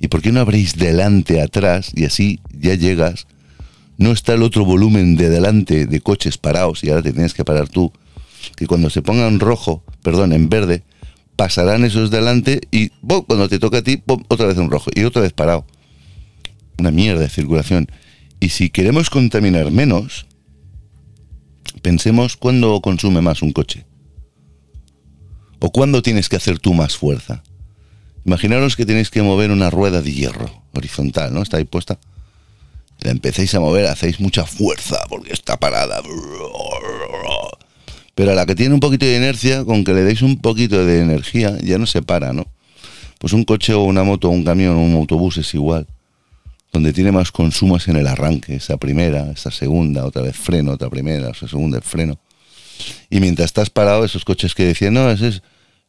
¿y por qué no abréis delante, atrás y así ya llegas? No está el otro volumen de delante de coches parados y ahora te tienes que parar tú que cuando se ponga en rojo, perdón, en verde, pasarán esos delante y cuando te toca a ti, otra vez en rojo y otra vez parado. Una mierda de circulación. Y si queremos contaminar menos, pensemos cuándo consume más un coche. O cuándo tienes que hacer tú más fuerza. Imaginaros que tenéis que mover una rueda de hierro horizontal, ¿no? Está ahí puesta. La empecéis a mover, hacéis mucha fuerza porque está parada. Pero a la que tiene un poquito de inercia, con que le deis un poquito de energía, ya no se para, ¿no? Pues un coche o una moto un camión o un autobús es igual. Donde tiene más consumos en el arranque, esa primera, esa segunda, otra vez freno, otra primera, esa segunda, freno. Y mientras estás parado, esos coches que decían, no, ese es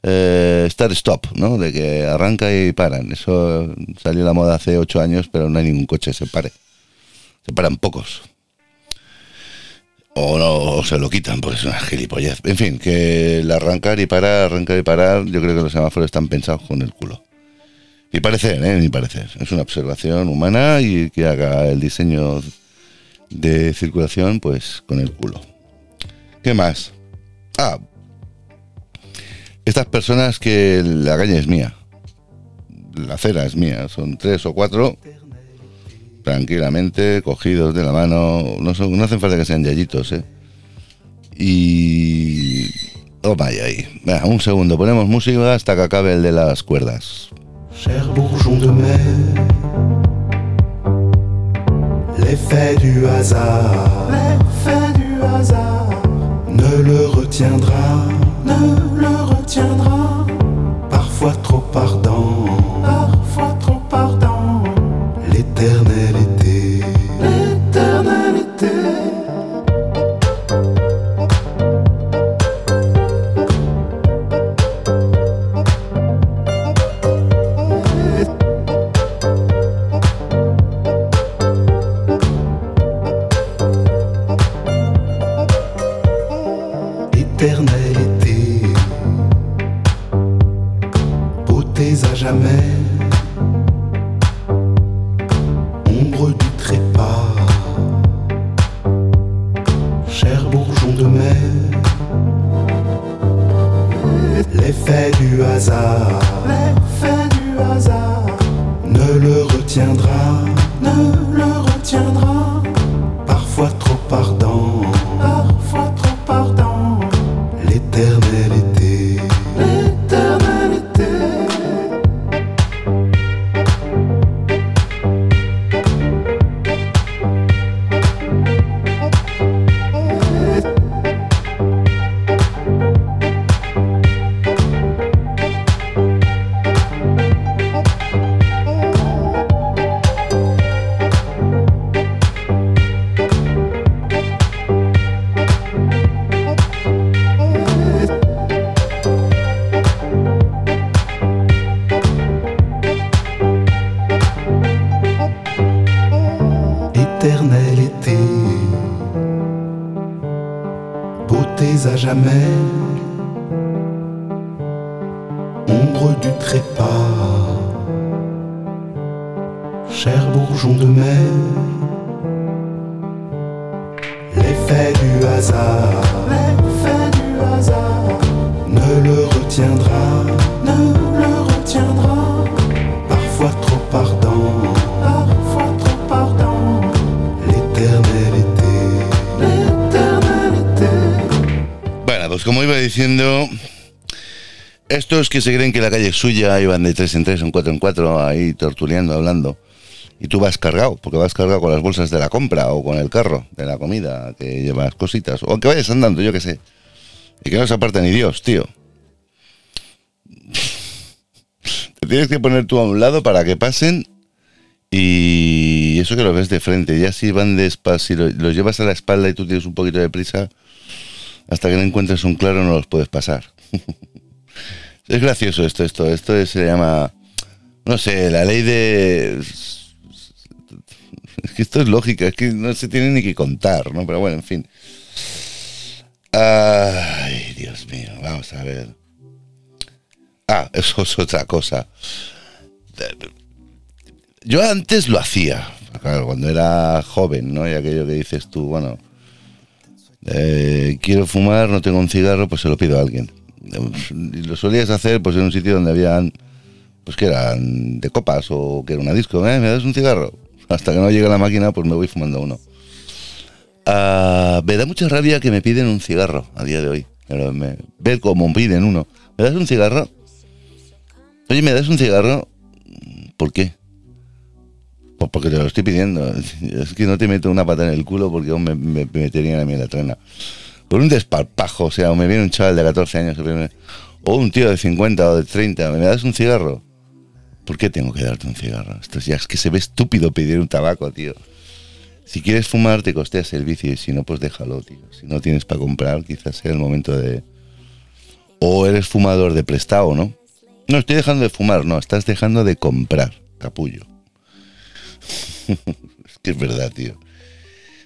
eh, start-stop, ¿no? De que arranca y paran. Eso salió la moda hace ocho años, pero no hay ningún coche que se pare. Se paran pocos o no se lo quitan porque es una gilipollez. En fin, que el arrancar y parar, arrancar y parar, yo creo que los semáforos están pensados con el culo. Mi parecer, ¿eh? Mi parecer. Es una observación humana y que haga el diseño de circulación, pues con el culo. ¿Qué más? Ah, estas personas que la calle es mía, la acera es mía, son tres o cuatro tranquilamente, cogidos de la mano. No, son, no hacen falta que sean yayitos, ¿eh? Y... Oh, vaya ahí. un segundo, ponemos música hasta que acabe el de las cuerdas. Cher bourgeon de mer, l'effet du hasard, l'effet du hasard ne le retiendra, ne le retiendra, Bueno, pues como iba diciendo, estos que se creen que la calle es suya iban de tres en tres, en cuatro en cuatro, ahí tortureando, hablando. Y tú vas cargado, porque vas cargado con las bolsas de la compra o con el carro de la comida, que llevas cositas, o que vayas andando, yo qué sé. Y que no se aparta ni Dios, tío. Tienes que poner tú a un lado para que pasen y eso que lo ves de frente. Ya si van despacio, si lo- los llevas a la espalda y tú tienes un poquito de prisa, hasta que no encuentres un claro no los puedes pasar. es gracioso esto, esto, esto es- se llama, no sé, la ley de... Es que esto es lógica, es que no se tiene ni que contar, ¿no? Pero bueno, en fin. Ay, Dios mío, vamos a ver. Ah, eso es otra cosa. Yo antes lo hacía, claro, cuando era joven, ¿no? Y aquello que dices tú, bueno, eh, quiero fumar, no tengo un cigarro, pues se lo pido a alguien. Y lo solías hacer pues en un sitio donde habían, pues que eran de copas o que era una disco, ¿eh? ¿Me das un cigarro? Hasta que no llega la máquina, pues me voy fumando uno. Ah, me da mucha rabia que me piden un cigarro a día de hoy. Pero me, ver cómo piden uno. ¿Me das un cigarro? Oye, ¿me das un cigarro? ¿Por qué? Pues porque te lo estoy pidiendo. Es que no te meto una pata en el culo porque me, me- me meterían a mí en la trena. Por un desparpajo, o sea, me viene un chaval de 14 años o un tío de 50 o de 30, ¿me das un cigarro? ¿Por qué tengo que darte un cigarro? Esto ya es que se ve estúpido pedir un tabaco, tío. Si quieres fumar, te costeas el vicio y si no, pues déjalo, tío. Si no tienes para comprar, quizás sea el momento de... O eres fumador de prestado, ¿no? No, estoy dejando de fumar, no, estás dejando de comprar, capullo. es que es verdad, tío.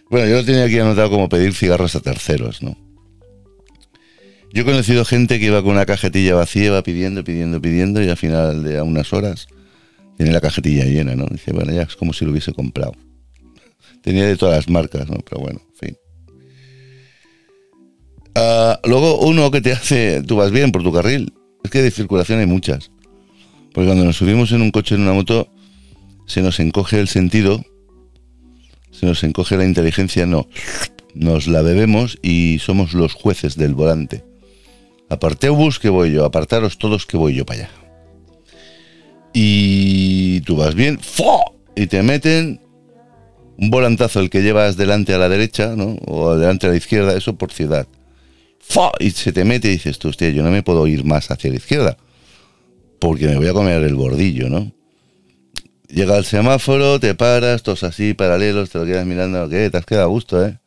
Bueno, yo lo tenía aquí anotado como pedir cigarros a terceros, ¿no? Yo he conocido gente que iba con una cajetilla vacía, iba pidiendo, pidiendo, pidiendo, y al final de a unas horas tiene la cajetilla llena, ¿no? Dice, bueno, ya es como si lo hubiese comprado. Tenía de todas las marcas, ¿no? Pero bueno, en fin. Ah, luego uno que te hace, tú vas bien por tu carril. Es que de circulación hay muchas. Porque cuando nos subimos en un coche, en una moto, se nos encoge el sentido, se nos encoge la inteligencia, no. Nos la bebemos y somos los jueces del volante. Aparteubus que voy yo, apartaros todos que voy yo para allá. Y tú vas bien, ¡fo! Y te meten un volantazo el que llevas delante a la derecha, ¿no? O delante a la izquierda, eso por ciudad. Y se te mete y dices tú, hostia, yo no me puedo ir más hacia la izquierda. Porque me voy a comer el bordillo, ¿no? Llega el semáforo, te paras, todos así, paralelos, te lo quedas mirando, ¿qué? Te has quedado a gusto, ¿eh?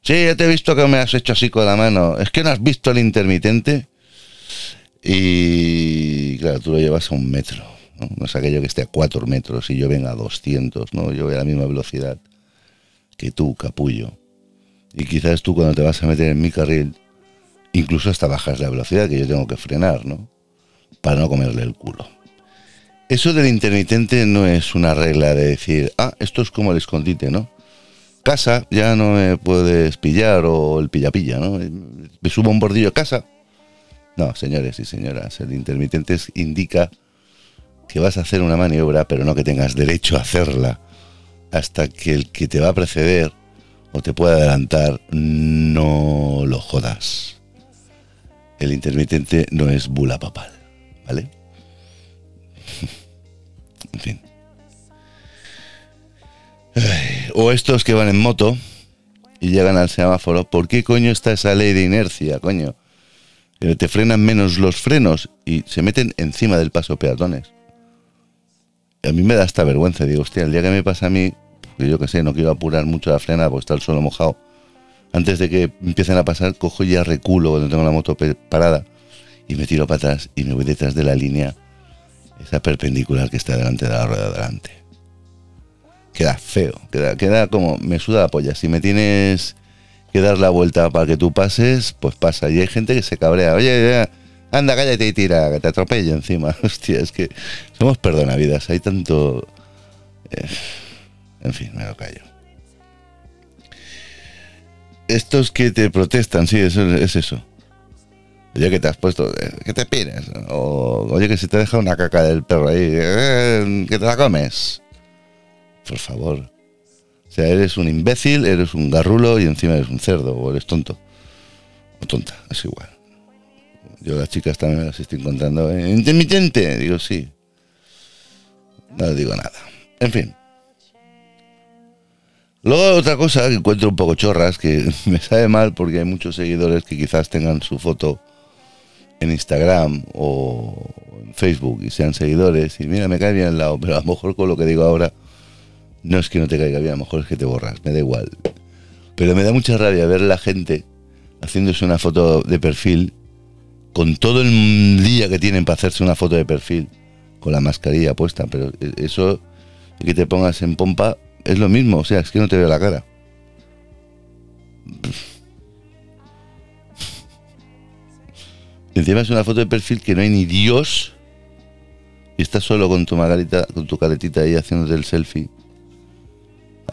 Sí, ya te he visto que me has hecho así con la mano. Es que no has visto el intermitente. Y claro, tú lo llevas a un metro. ¿no? No es aquello que esté a cuatro metros y yo venga a 200, ¿no? Yo voy a la misma velocidad que tú, capullo. Y quizás tú cuando te vas a meter en mi carril, incluso hasta bajas la velocidad que yo tengo que frenar, ¿no? Para no comerle el culo. Eso del intermitente no es una regla de decir, ah, esto es como el escondite, ¿no? Casa, ya no me puedes pillar o el pilla-pilla, ¿no? Me subo un bordillo casa. No, señores y señoras, el intermitente indica que vas a hacer una maniobra, pero no que tengas derecho a hacerla hasta que el que te va a preceder o te pueda adelantar no lo jodas. El intermitente no es bula papal, ¿vale? en fin. O estos que van en moto y llegan al semáforo, ¿por qué coño está esa ley de inercia, coño? Que te frenan menos los frenos y se meten encima del paso peatones. A mí me da hasta vergüenza, digo, hostia, el día que me pasa a mí, que yo que sé, no quiero apurar mucho la frenada porque está el suelo mojado, antes de que empiecen a pasar, cojo ya reculo cuando tengo la moto parada y me tiro para atrás y me voy detrás de la línea, esa perpendicular que está delante de la rueda de delante. queda feo, queda, queda como, me suda la polla. Si me tienes que dar la vuelta para que tú pases, pues pasa. Y hay gente que se cabrea, oye, anda, cállate y tira, que te atropelle encima. Hostia, es que somos perdonavidas, hay tanto... eh, en fin, me lo callo. Estos que te protestan, sí, eso es eso. Oye, que te has puesto, eh, que te pines. O, oye, que se te deja una caca del perro ahí, eh, que te la comes. Por favor. O sea, eres un imbécil, eres un garrulo y encima eres un cerdo, o eres tonto. O tonta, es igual. Yo las chicas también las estoy encontrando. ¿eh? ¿Intermitente? Digo, sí. No digo nada. En fin. Luego otra cosa que encuentro un poco chorras, que me sabe mal porque hay muchos seguidores que quizás tengan su foto en Instagram o en Facebook y sean seguidores y mira, me cae bien al lado, pero a lo mejor con lo que digo ahora no es que no te caiga bien, a lo mejor es que te borras, me da igual. Pero me da mucha rabia ver la gente haciéndose una foto de perfil con todo el día que tienen para hacerse una foto de perfil con la mascarilla puesta, pero eso y que te pongas en pompa es lo mismo, o sea, es que no te veo la cara. Encima es una foto de perfil que no hay ni Dios y estás solo con tu margarita, con tu caretita ahí haciéndote el selfie.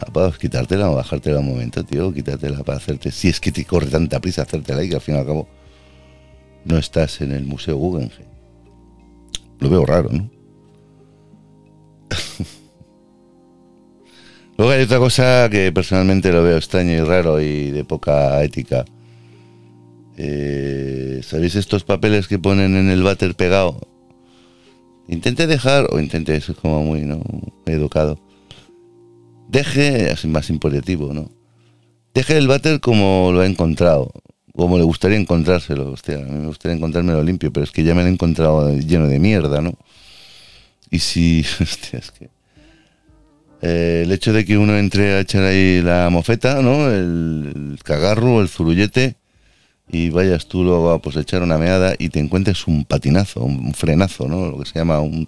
Ah, pues quitártela o bajártela un momento, tío, quítatela para hacerte. Si es que te corre tanta prisa hacértela y que al fin y al cabo no estás en el Museo Guggenheim. Lo veo raro, ¿no? Luego hay otra cosa que personalmente lo veo extraño y raro y de poca ética. Eh, ¿Sabéis estos papeles que ponen en el váter pegado? Intente dejar, o intente, eso es como muy, ¿no? educado. Deje, así más imperativo, ¿no? Deje el váter como lo ha encontrado, como le gustaría encontrárselo. Hostia, a mí me gustaría encontrármelo limpio, pero es que ya me lo he encontrado lleno de mierda, ¿no? Y si, es que... Eh, el hecho de que uno entre a echar ahí la mofeta, ¿no? El, cagarro, el zurullete, y vayas tú luego a pues, echar una meada y te encuentres un patinazo, un frenazo, ¿no? Lo que se llama un,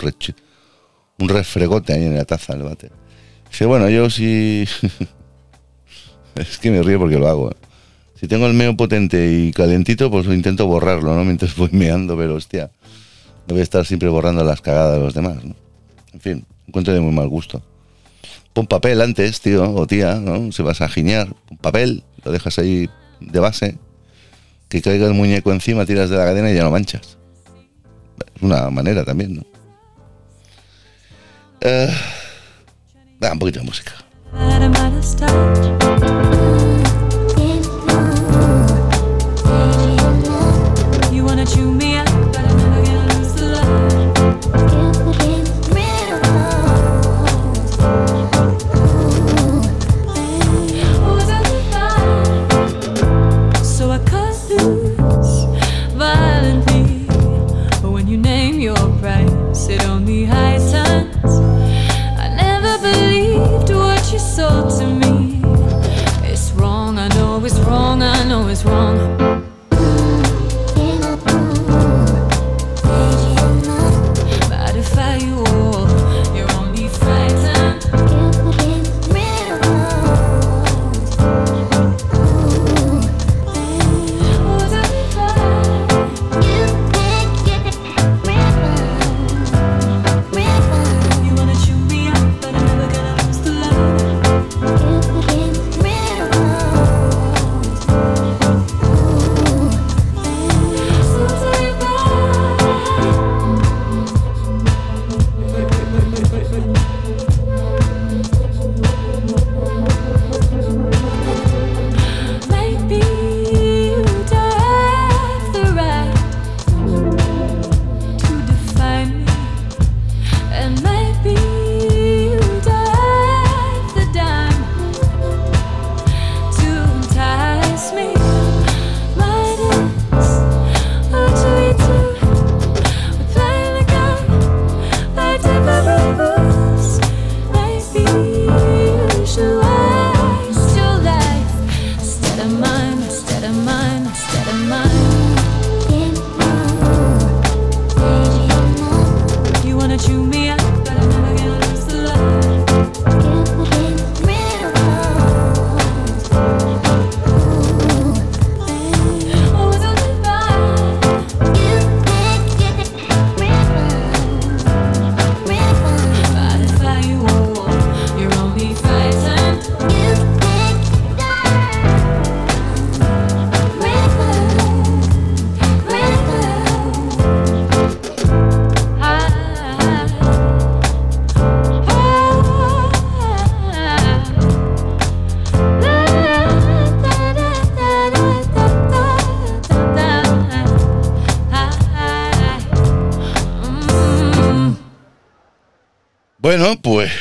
refregote ahí en la taza del váter. Dice, bueno, yo sí... es que me río porque lo hago. ¿eh? Si tengo el meo potente y calentito, pues intento borrarlo, ¿no? Mientras voy meando, pero hostia, no voy a estar siempre borrando las cagadas de los demás. En fin, encuentro de muy mal gusto. Pon papel antes, tío o tía, ¿no? Se vas a giñar, pon papel, lo dejas ahí de base, que caiga el muñeco encima, tiras de la cadena y ya no manchas. Es una manera también, ¿no? Eh, ah, un poquito de música.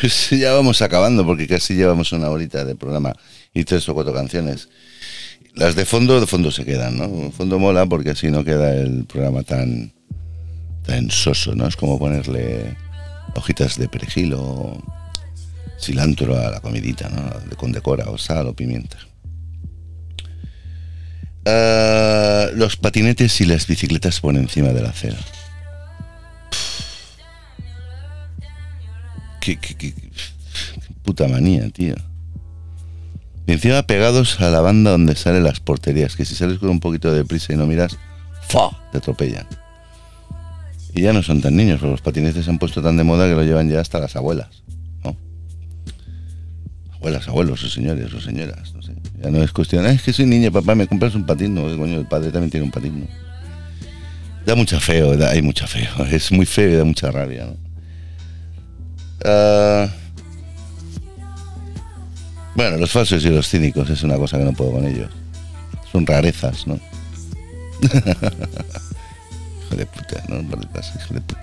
ya vamos acabando porque casi llevamos una horita de programa y tres o cuatro canciones. Las de fondo, de fondo se quedan, ¿no? De fondo mola porque así no queda el programa tan, tan soso, ¿no? Es como ponerle hojitas de perejil o cilantro a la comidita, ¿no? Con decora o sal o pimienta. Ah, los patinetes y las bicicletas por encima de la acera. Qué, puta manía, tío. Y encima pegados a la banda donde salen las porterías, que si sales con un poquito de prisa y no miras, ¡fa! te atropellan. Y ya no son tan niños, los patinetes se han puesto tan de moda que lo llevan ya hasta las abuelas, ¿no? Abuelas, abuelos, o señores, o señoras, no sé. Ya no es cuestión, "Ah, es que soy niña, papá, ¿me compras un patín? No, coño, el padre también tiene un patín. Da mucha feo, da, hay mucha feo. Es muy feo y da mucha rabia, ¿no? Ah, bueno, los falsos y los cínicos es una cosa que no puedo con ellos. Son rarezas, ¿no? hijo de puta, ¿no? Hijo de puta.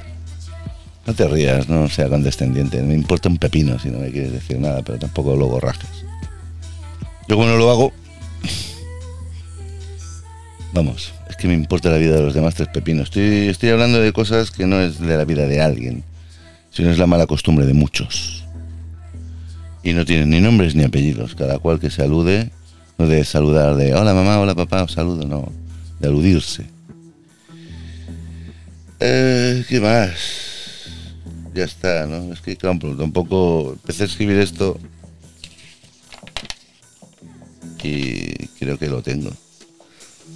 No te rías, no sea condescendiente. Me importa un pepino si no me quieres decir nada, pero tampoco luego rajes. Yo no lo hago... Vamos, es que me importa la vida de los demás tres pepinos. Estoy, estoy hablando de cosas que no es de la vida de alguien, sino es la mala costumbre de muchos. Y no tienen ni nombres ni apellidos. Cada cual que se alude, no de saludar de hola mamá, hola papá, os saludo, no. De aludirse. Eh, ¿Qué más? Ya está, ¿no? Es que claro, tampoco empecé a escribir esto y creo que lo tengo.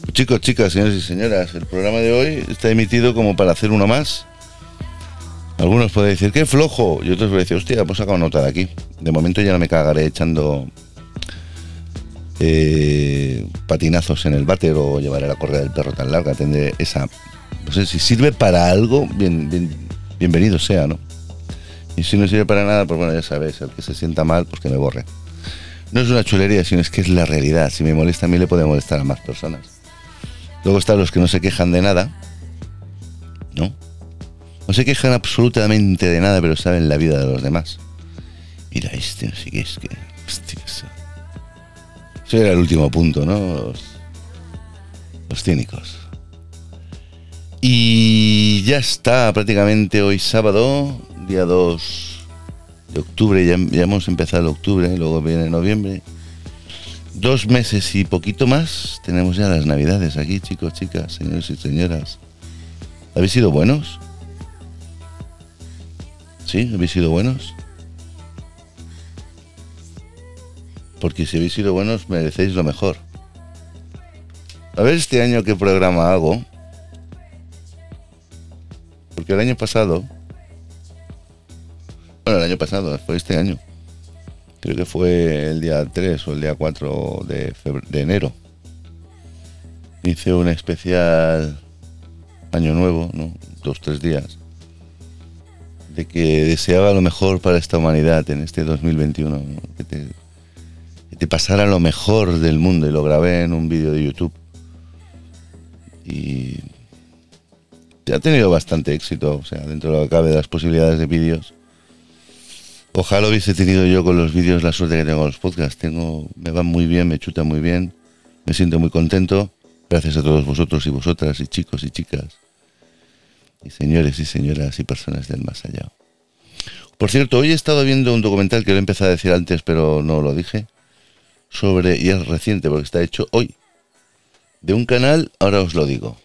Pues chicos, chicas, señores y señoras, el programa de hoy está emitido como para hacer uno más. Algunos pueden decir, qué flojo, y otros pueden decir, hostia, hemos sacado nota de aquí. De momento ya no me cagaré echando eh, patinazos en el váter o llevaré la correa del perro tan larga. Tendré esa. No sé, si sirve para algo, bien, bien- bienvenido sea, ¿no? Y si no sirve para nada, pues bueno, ya sabes, el que se sienta mal, pues que me borre. No es una chulería, sino es que es la realidad. Si me molesta a mí, le puede molestar a más personas. Luego están los que no se quejan de nada, ¿no? No se quejan absolutamente de nada, pero saben la vida de los demás. Mira, este no sé qué es que. Eso. Eso era el último punto, ¿no? Los, los cínicos. Y ya está, prácticamente hoy sábado, día 2 de octubre, ya, ya hemos empezado el octubre, luego viene noviembre. Dos meses y poquito más, tenemos ya las navidades aquí, chicos, chicas, señores y señoras. ¿Habéis sido buenos? ¿Sí? ¿Habéis sido buenos? Porque si habéis sido buenos, merecéis lo mejor. A ver este año qué programa hago. Porque el año pasado... Bueno, el año pasado, fue este año. Creo que fue el día 3 o el día 4 de, de enero. Hice un especial año nuevo, ¿no? Dos, tres días. De que deseaba lo mejor para esta humanidad en este 2021. ¿no? Que, te, que te pasara lo mejor del mundo. Y lo grabé en un vídeo de YouTube. Y ha tenido bastante éxito. O sea, dentro de lo que cabe de las posibilidades de vídeos. Ojalá hubiese tenido yo con los vídeos la suerte que tengo con los podcasts. Tengo, me van muy bien, me chuta muy bien, me siento muy contento. Gracias a todos vosotros y vosotras y chicos y chicas y señores y señoras y personas del más allá. Por cierto, hoy he estado viendo un documental que lo he empezado a decir antes, pero no lo dije, sobre, y es reciente porque está hecho hoy, de un canal, ahora os lo digo.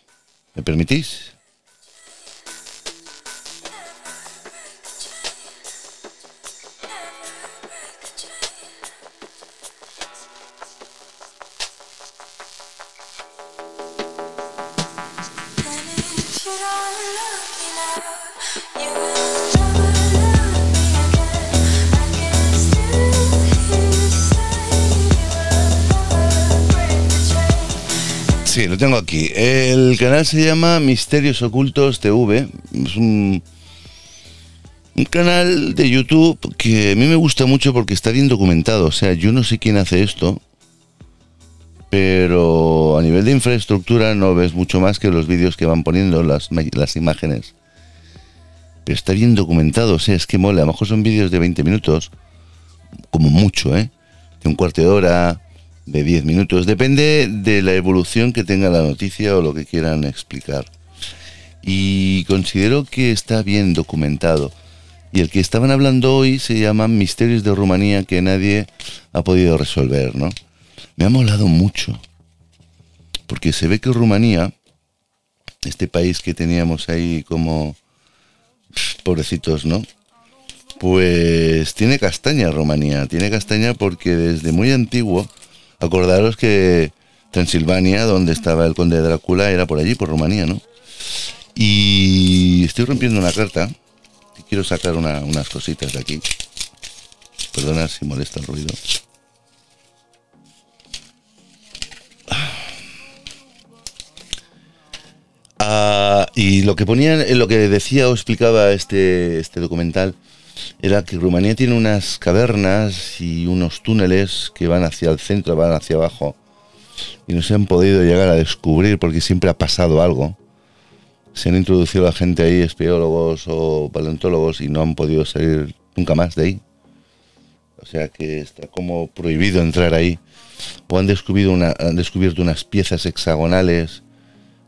¿Me permitís? Tengo aquí. El canal se llama Misterios Ocultos TV. Es un, canal de YouTube que a mí me gusta mucho porque está bien documentado. O sea, yo no sé quién hace esto, pero a nivel de infraestructura no ves mucho más que los vídeos que van poniendo, las, imágenes. pero está bien documentado, o sea, es que mola. A lo mejor son vídeos de 20 minutos, como mucho, ¿eh? De un cuarto de hora, de 10 minutos, depende de la evolución que tenga la noticia o lo que quieran explicar. Y considero que está bien documentado. Y el que estaban hablando hoy se llama Misterios de Rumanía que nadie ha podido resolver, ¿no? Me ha molado mucho. Porque se ve que Rumanía, este país que teníamos ahí como pobrecitos, ¿no? Pues tiene castaña Rumanía, tiene castaña porque desde muy antiguo, acordaros que Transilvania, donde estaba el conde de Drácula, era por allí, por Rumanía, ¿no? Y estoy rompiendo una carta, y quiero sacar unas cositas de aquí. Perdona si molesta el ruido. Ah, y lo que ponían, lo que decía o explicaba este, este documental era que Rumanía tiene unas cavernas y unos túneles que van hacia el centro, van hacia abajo y no se han podido llegar a descubrir porque siempre ha pasado algo. Se han introducido la gente ahí, espeólogos o paleontólogos, y no han podido salir nunca más de ahí. O sea que está como prohibido entrar ahí. O han descubierto, unas piezas hexagonales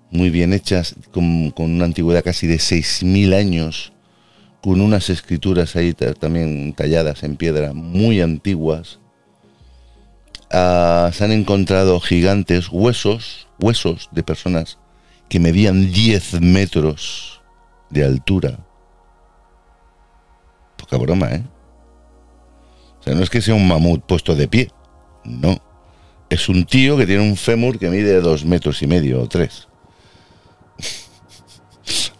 muy bien hechas, con, una antigüedad casi de 6.000 años, con unas escrituras ahí también talladas en piedra, muy antiguas. Ah, se han encontrado gigantes, huesos, huesos de personas que medían 10 metros de altura. Poca broma, ¿eh? O sea, no es que sea un mamut puesto de pie, no. Es un tío que tiene un fémur que mide dos metros y medio o tres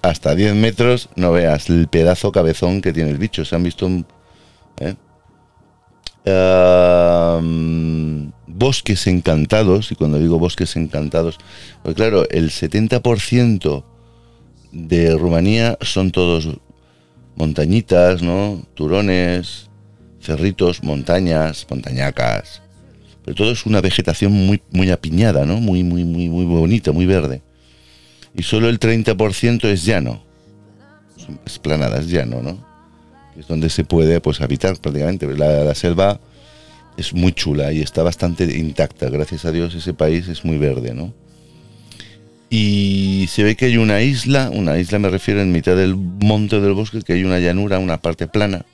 hasta 10 metros, no veas el pedazo cabezón que tiene el bicho. Se han visto ¿eh? bosques encantados, y cuando digo bosques encantados, pues claro, el 70% de Rumanía son todos montañitas, ¿no? Turones, cerritos, montañas, montañacas. Pero todo es una vegetación muy, muy apiñada, ¿no? Muy, muy, muy, muy bonita, muy verde y solo el 30% es llano. Es planada, es llano, ¿no? Es donde se puede pues habitar prácticamente. La, selva es muy chula y está bastante intacta. Gracias a Dios ese país es muy verde, ¿no? Y se ve que hay una isla, una isla me refiero en mitad del monte del bosque, que hay una llanura, una parte plana,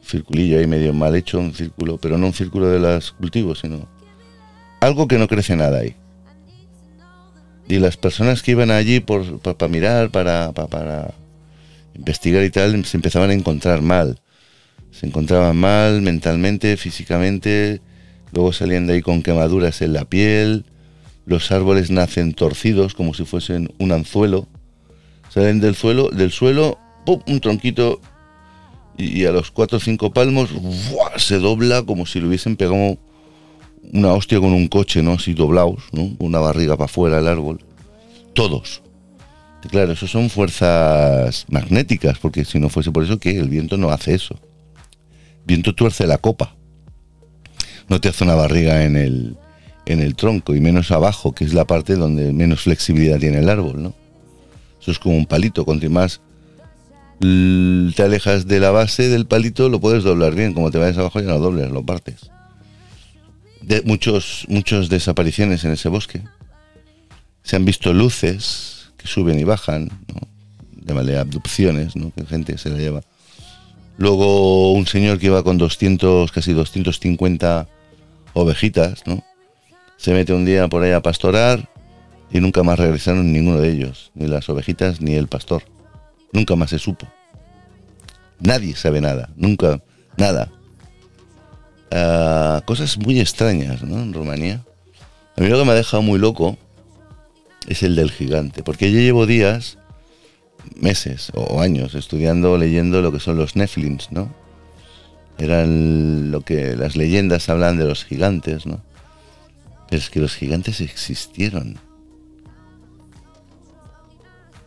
un circulillo ahí medio mal hecho, un círculo, pero no un círculo de los cultivos, sino algo que no crece nada ahí. Y las personas que iban allí por, para mirar, para, para, investigar y tal, se empezaban a encontrar mal. Se encontraban mal mentalmente, físicamente, luego salían de ahí con quemaduras en la piel, los árboles nacen torcidos como si fuesen un anzuelo, salen del suelo, del suelo, ¡pum! un tronquito y, a los cuatro o cinco palmos se dobla como si le hubiesen pegado una hostia con un coche, ¿no? Así doblados, ¿no? Una barriga para afuera el árbol. Todos. Claro, eso son fuerzas magnéticas, porque si no fuese por eso, ¿qué? El viento no hace eso. El viento tuerce la copa. No te hace una barriga en el, en el tronco y menos abajo, que es la parte donde menos flexibilidad tiene el árbol, ¿no? Eso es como un palito, cuanto más te alejas de la base del palito, lo puedes doblar bien. Como te vayas abajo ya no dobles, lo partes de muchos, muchas desapariciones en ese bosque. Se han visto luces que suben y bajan, de manera abducciones, ¿no? que gente se la lleva. Luego un señor que iba con 200, casi 250 ovejitas, ¿no? Se mete un día por ahí a pastorar y nunca más regresaron ninguno de ellos, ni las ovejitas ni el pastor. Nunca más se supo. Nadie sabe nada, nunca, nada. Ah, cosas muy extrañas ¿no? en Rumanía. A mí lo que me ha dejado muy loco es el del gigante, porque yo llevo días, meses o años estudiando, leyendo lo que son los Nephilims, ¿no? Eran lo que las leyendas hablan de los gigantes, ¿no? Pero es que los gigantes existieron.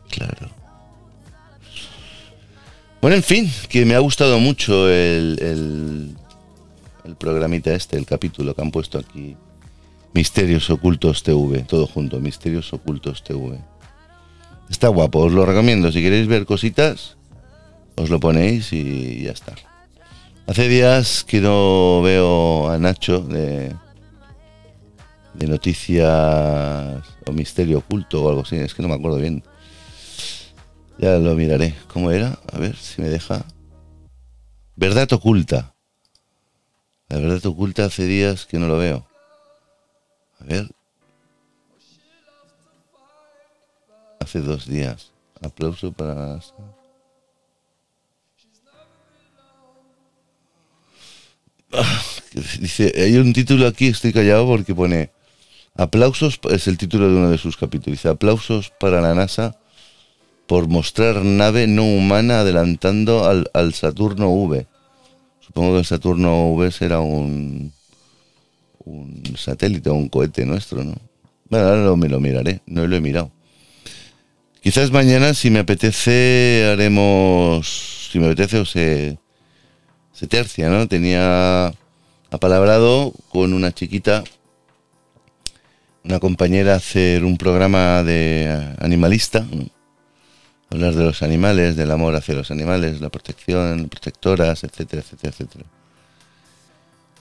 Claro. Bueno, en fin, que me ha gustado mucho el programita este, el capítulo que han puesto aquí. Misterios Ocultos TV, todo junto, Misterios Ocultos TV. Está guapo, os lo recomiendo. Si queréis ver cositas, os lo ponéis y ya está. Hace días que no veo a Nacho de, de noticias o misterio oculto o algo así, es que no me acuerdo bien. Ya lo miraré. ¿Cómo era? A ver si me deja. Verdad oculta. La verdad oculta hace días que no lo veo. A ver. Hace dos días. Aplauso para... Ah, Dice, hay un título aquí, estoy callado porque pone aplausos, es el título de uno de sus capítulos, dice aplausos para la NASA por mostrar nave no humana adelantando al, al Saturno V. Supongo que el Saturno V será un, un satélite o un cohete nuestro, ¿no? Bueno, ahora lo, me lo miraré, no lo he mirado. Quizás mañana, si me apetece, haremos, si me apetece o se, se tercia, ¿no? Tenía apalabrado con una chiquita, una compañera, hacer un programa de animalista. Hablar de los animales, del amor hacia los animales, la protección, protectoras, etcétera, etcétera, etcétera.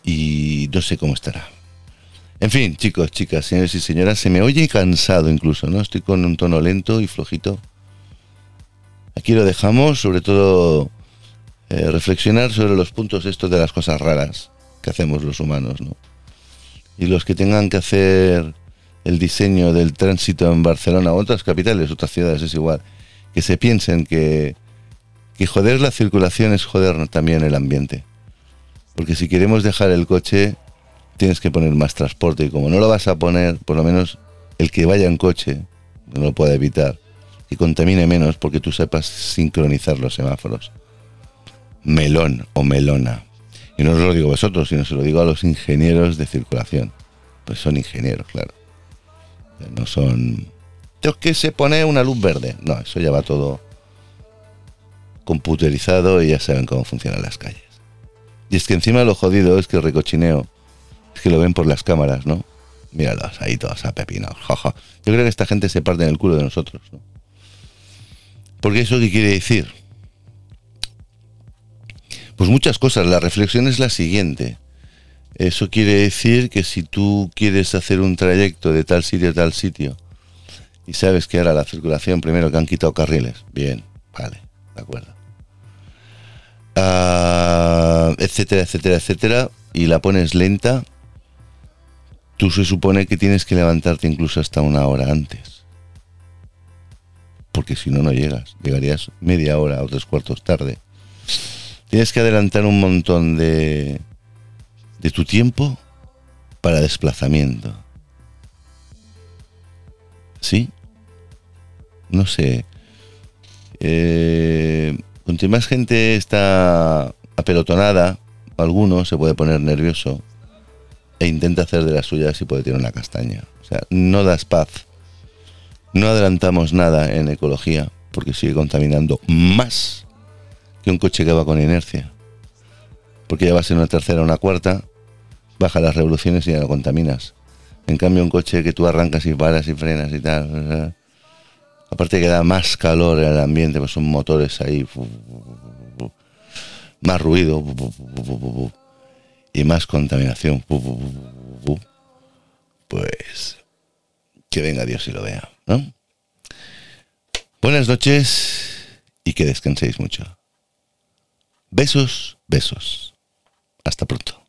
Y no sé cómo estará. En fin, chicos, chicas, señores y señoras, se me oye cansado incluso, ¿no? Estoy con un tono lento y flojito. Aquí lo dejamos, sobre todo eh, reflexionar sobre los puntos estos de las cosas raras que hacemos los humanos, ¿no? Y los que tengan que hacer el diseño del tránsito en Barcelona o otras capitales, otras ciudades, es igual, que se piensen que, que joder la circulación es joder también el ambiente. Porque si queremos dejar el coche, tienes que poner más transporte y como no lo vas a poner, por lo menos el que vaya en coche no lo puede evitar y contamine menos porque tú sepas sincronizar los semáforos. Melón o melona. Y no os lo digo a vosotros, sino se lo digo a los ingenieros de circulación. Pues son ingenieros, claro. No son... Tengo que se pone una luz verde. No, eso ya va todo computerizado y ya saben cómo funcionan las calles. Y es que encima lo jodido es que el recochineo es que lo ven por las cámaras, ¿no? Míralos, ahí todos apepinados, jaja. Yo creo que esta gente se parte en el culo de nosotros, ¿no? Porque eso qué quiere decir? Pues muchas cosas. La reflexión es la siguiente. Eso quiere decir que si tú quieres hacer un trayecto de tal sitio a tal sitio y sabes que ahora la circulación, primero que han quitado carriles, bien, vale, de acuerdo. Ah, etcétera, etcétera, etcétera, y la pones lenta, tú se supone que tienes que levantarte incluso hasta una hora antes. Porque si no, no llegas. Llegarías media hora o tres cuartos tarde. Tienes que adelantar un montón de, de tu tiempo para desplazamiento. ¿Sí? No sé. Eh, cuanto más gente está apelotonada, alguno se puede poner nervioso e intenta hacer de las suyas y puede tirar una castaña. O sea, no das paz. No adelantamos nada en ecología porque sigue contaminando más que un coche que va con inercia. Porque ya vas en una tercera o una cuarta, baja las revoluciones y ya no contaminas. En cambio, un coche que tú arrancas y paras y frenas y tal, aparte que da más calor el ambiente, pues son motores ahí, más ruido y más contaminación. Pues que venga Dios y lo vea, ¿no? Buenas noches y que descanséis mucho. Besos, besos. Hasta pronto.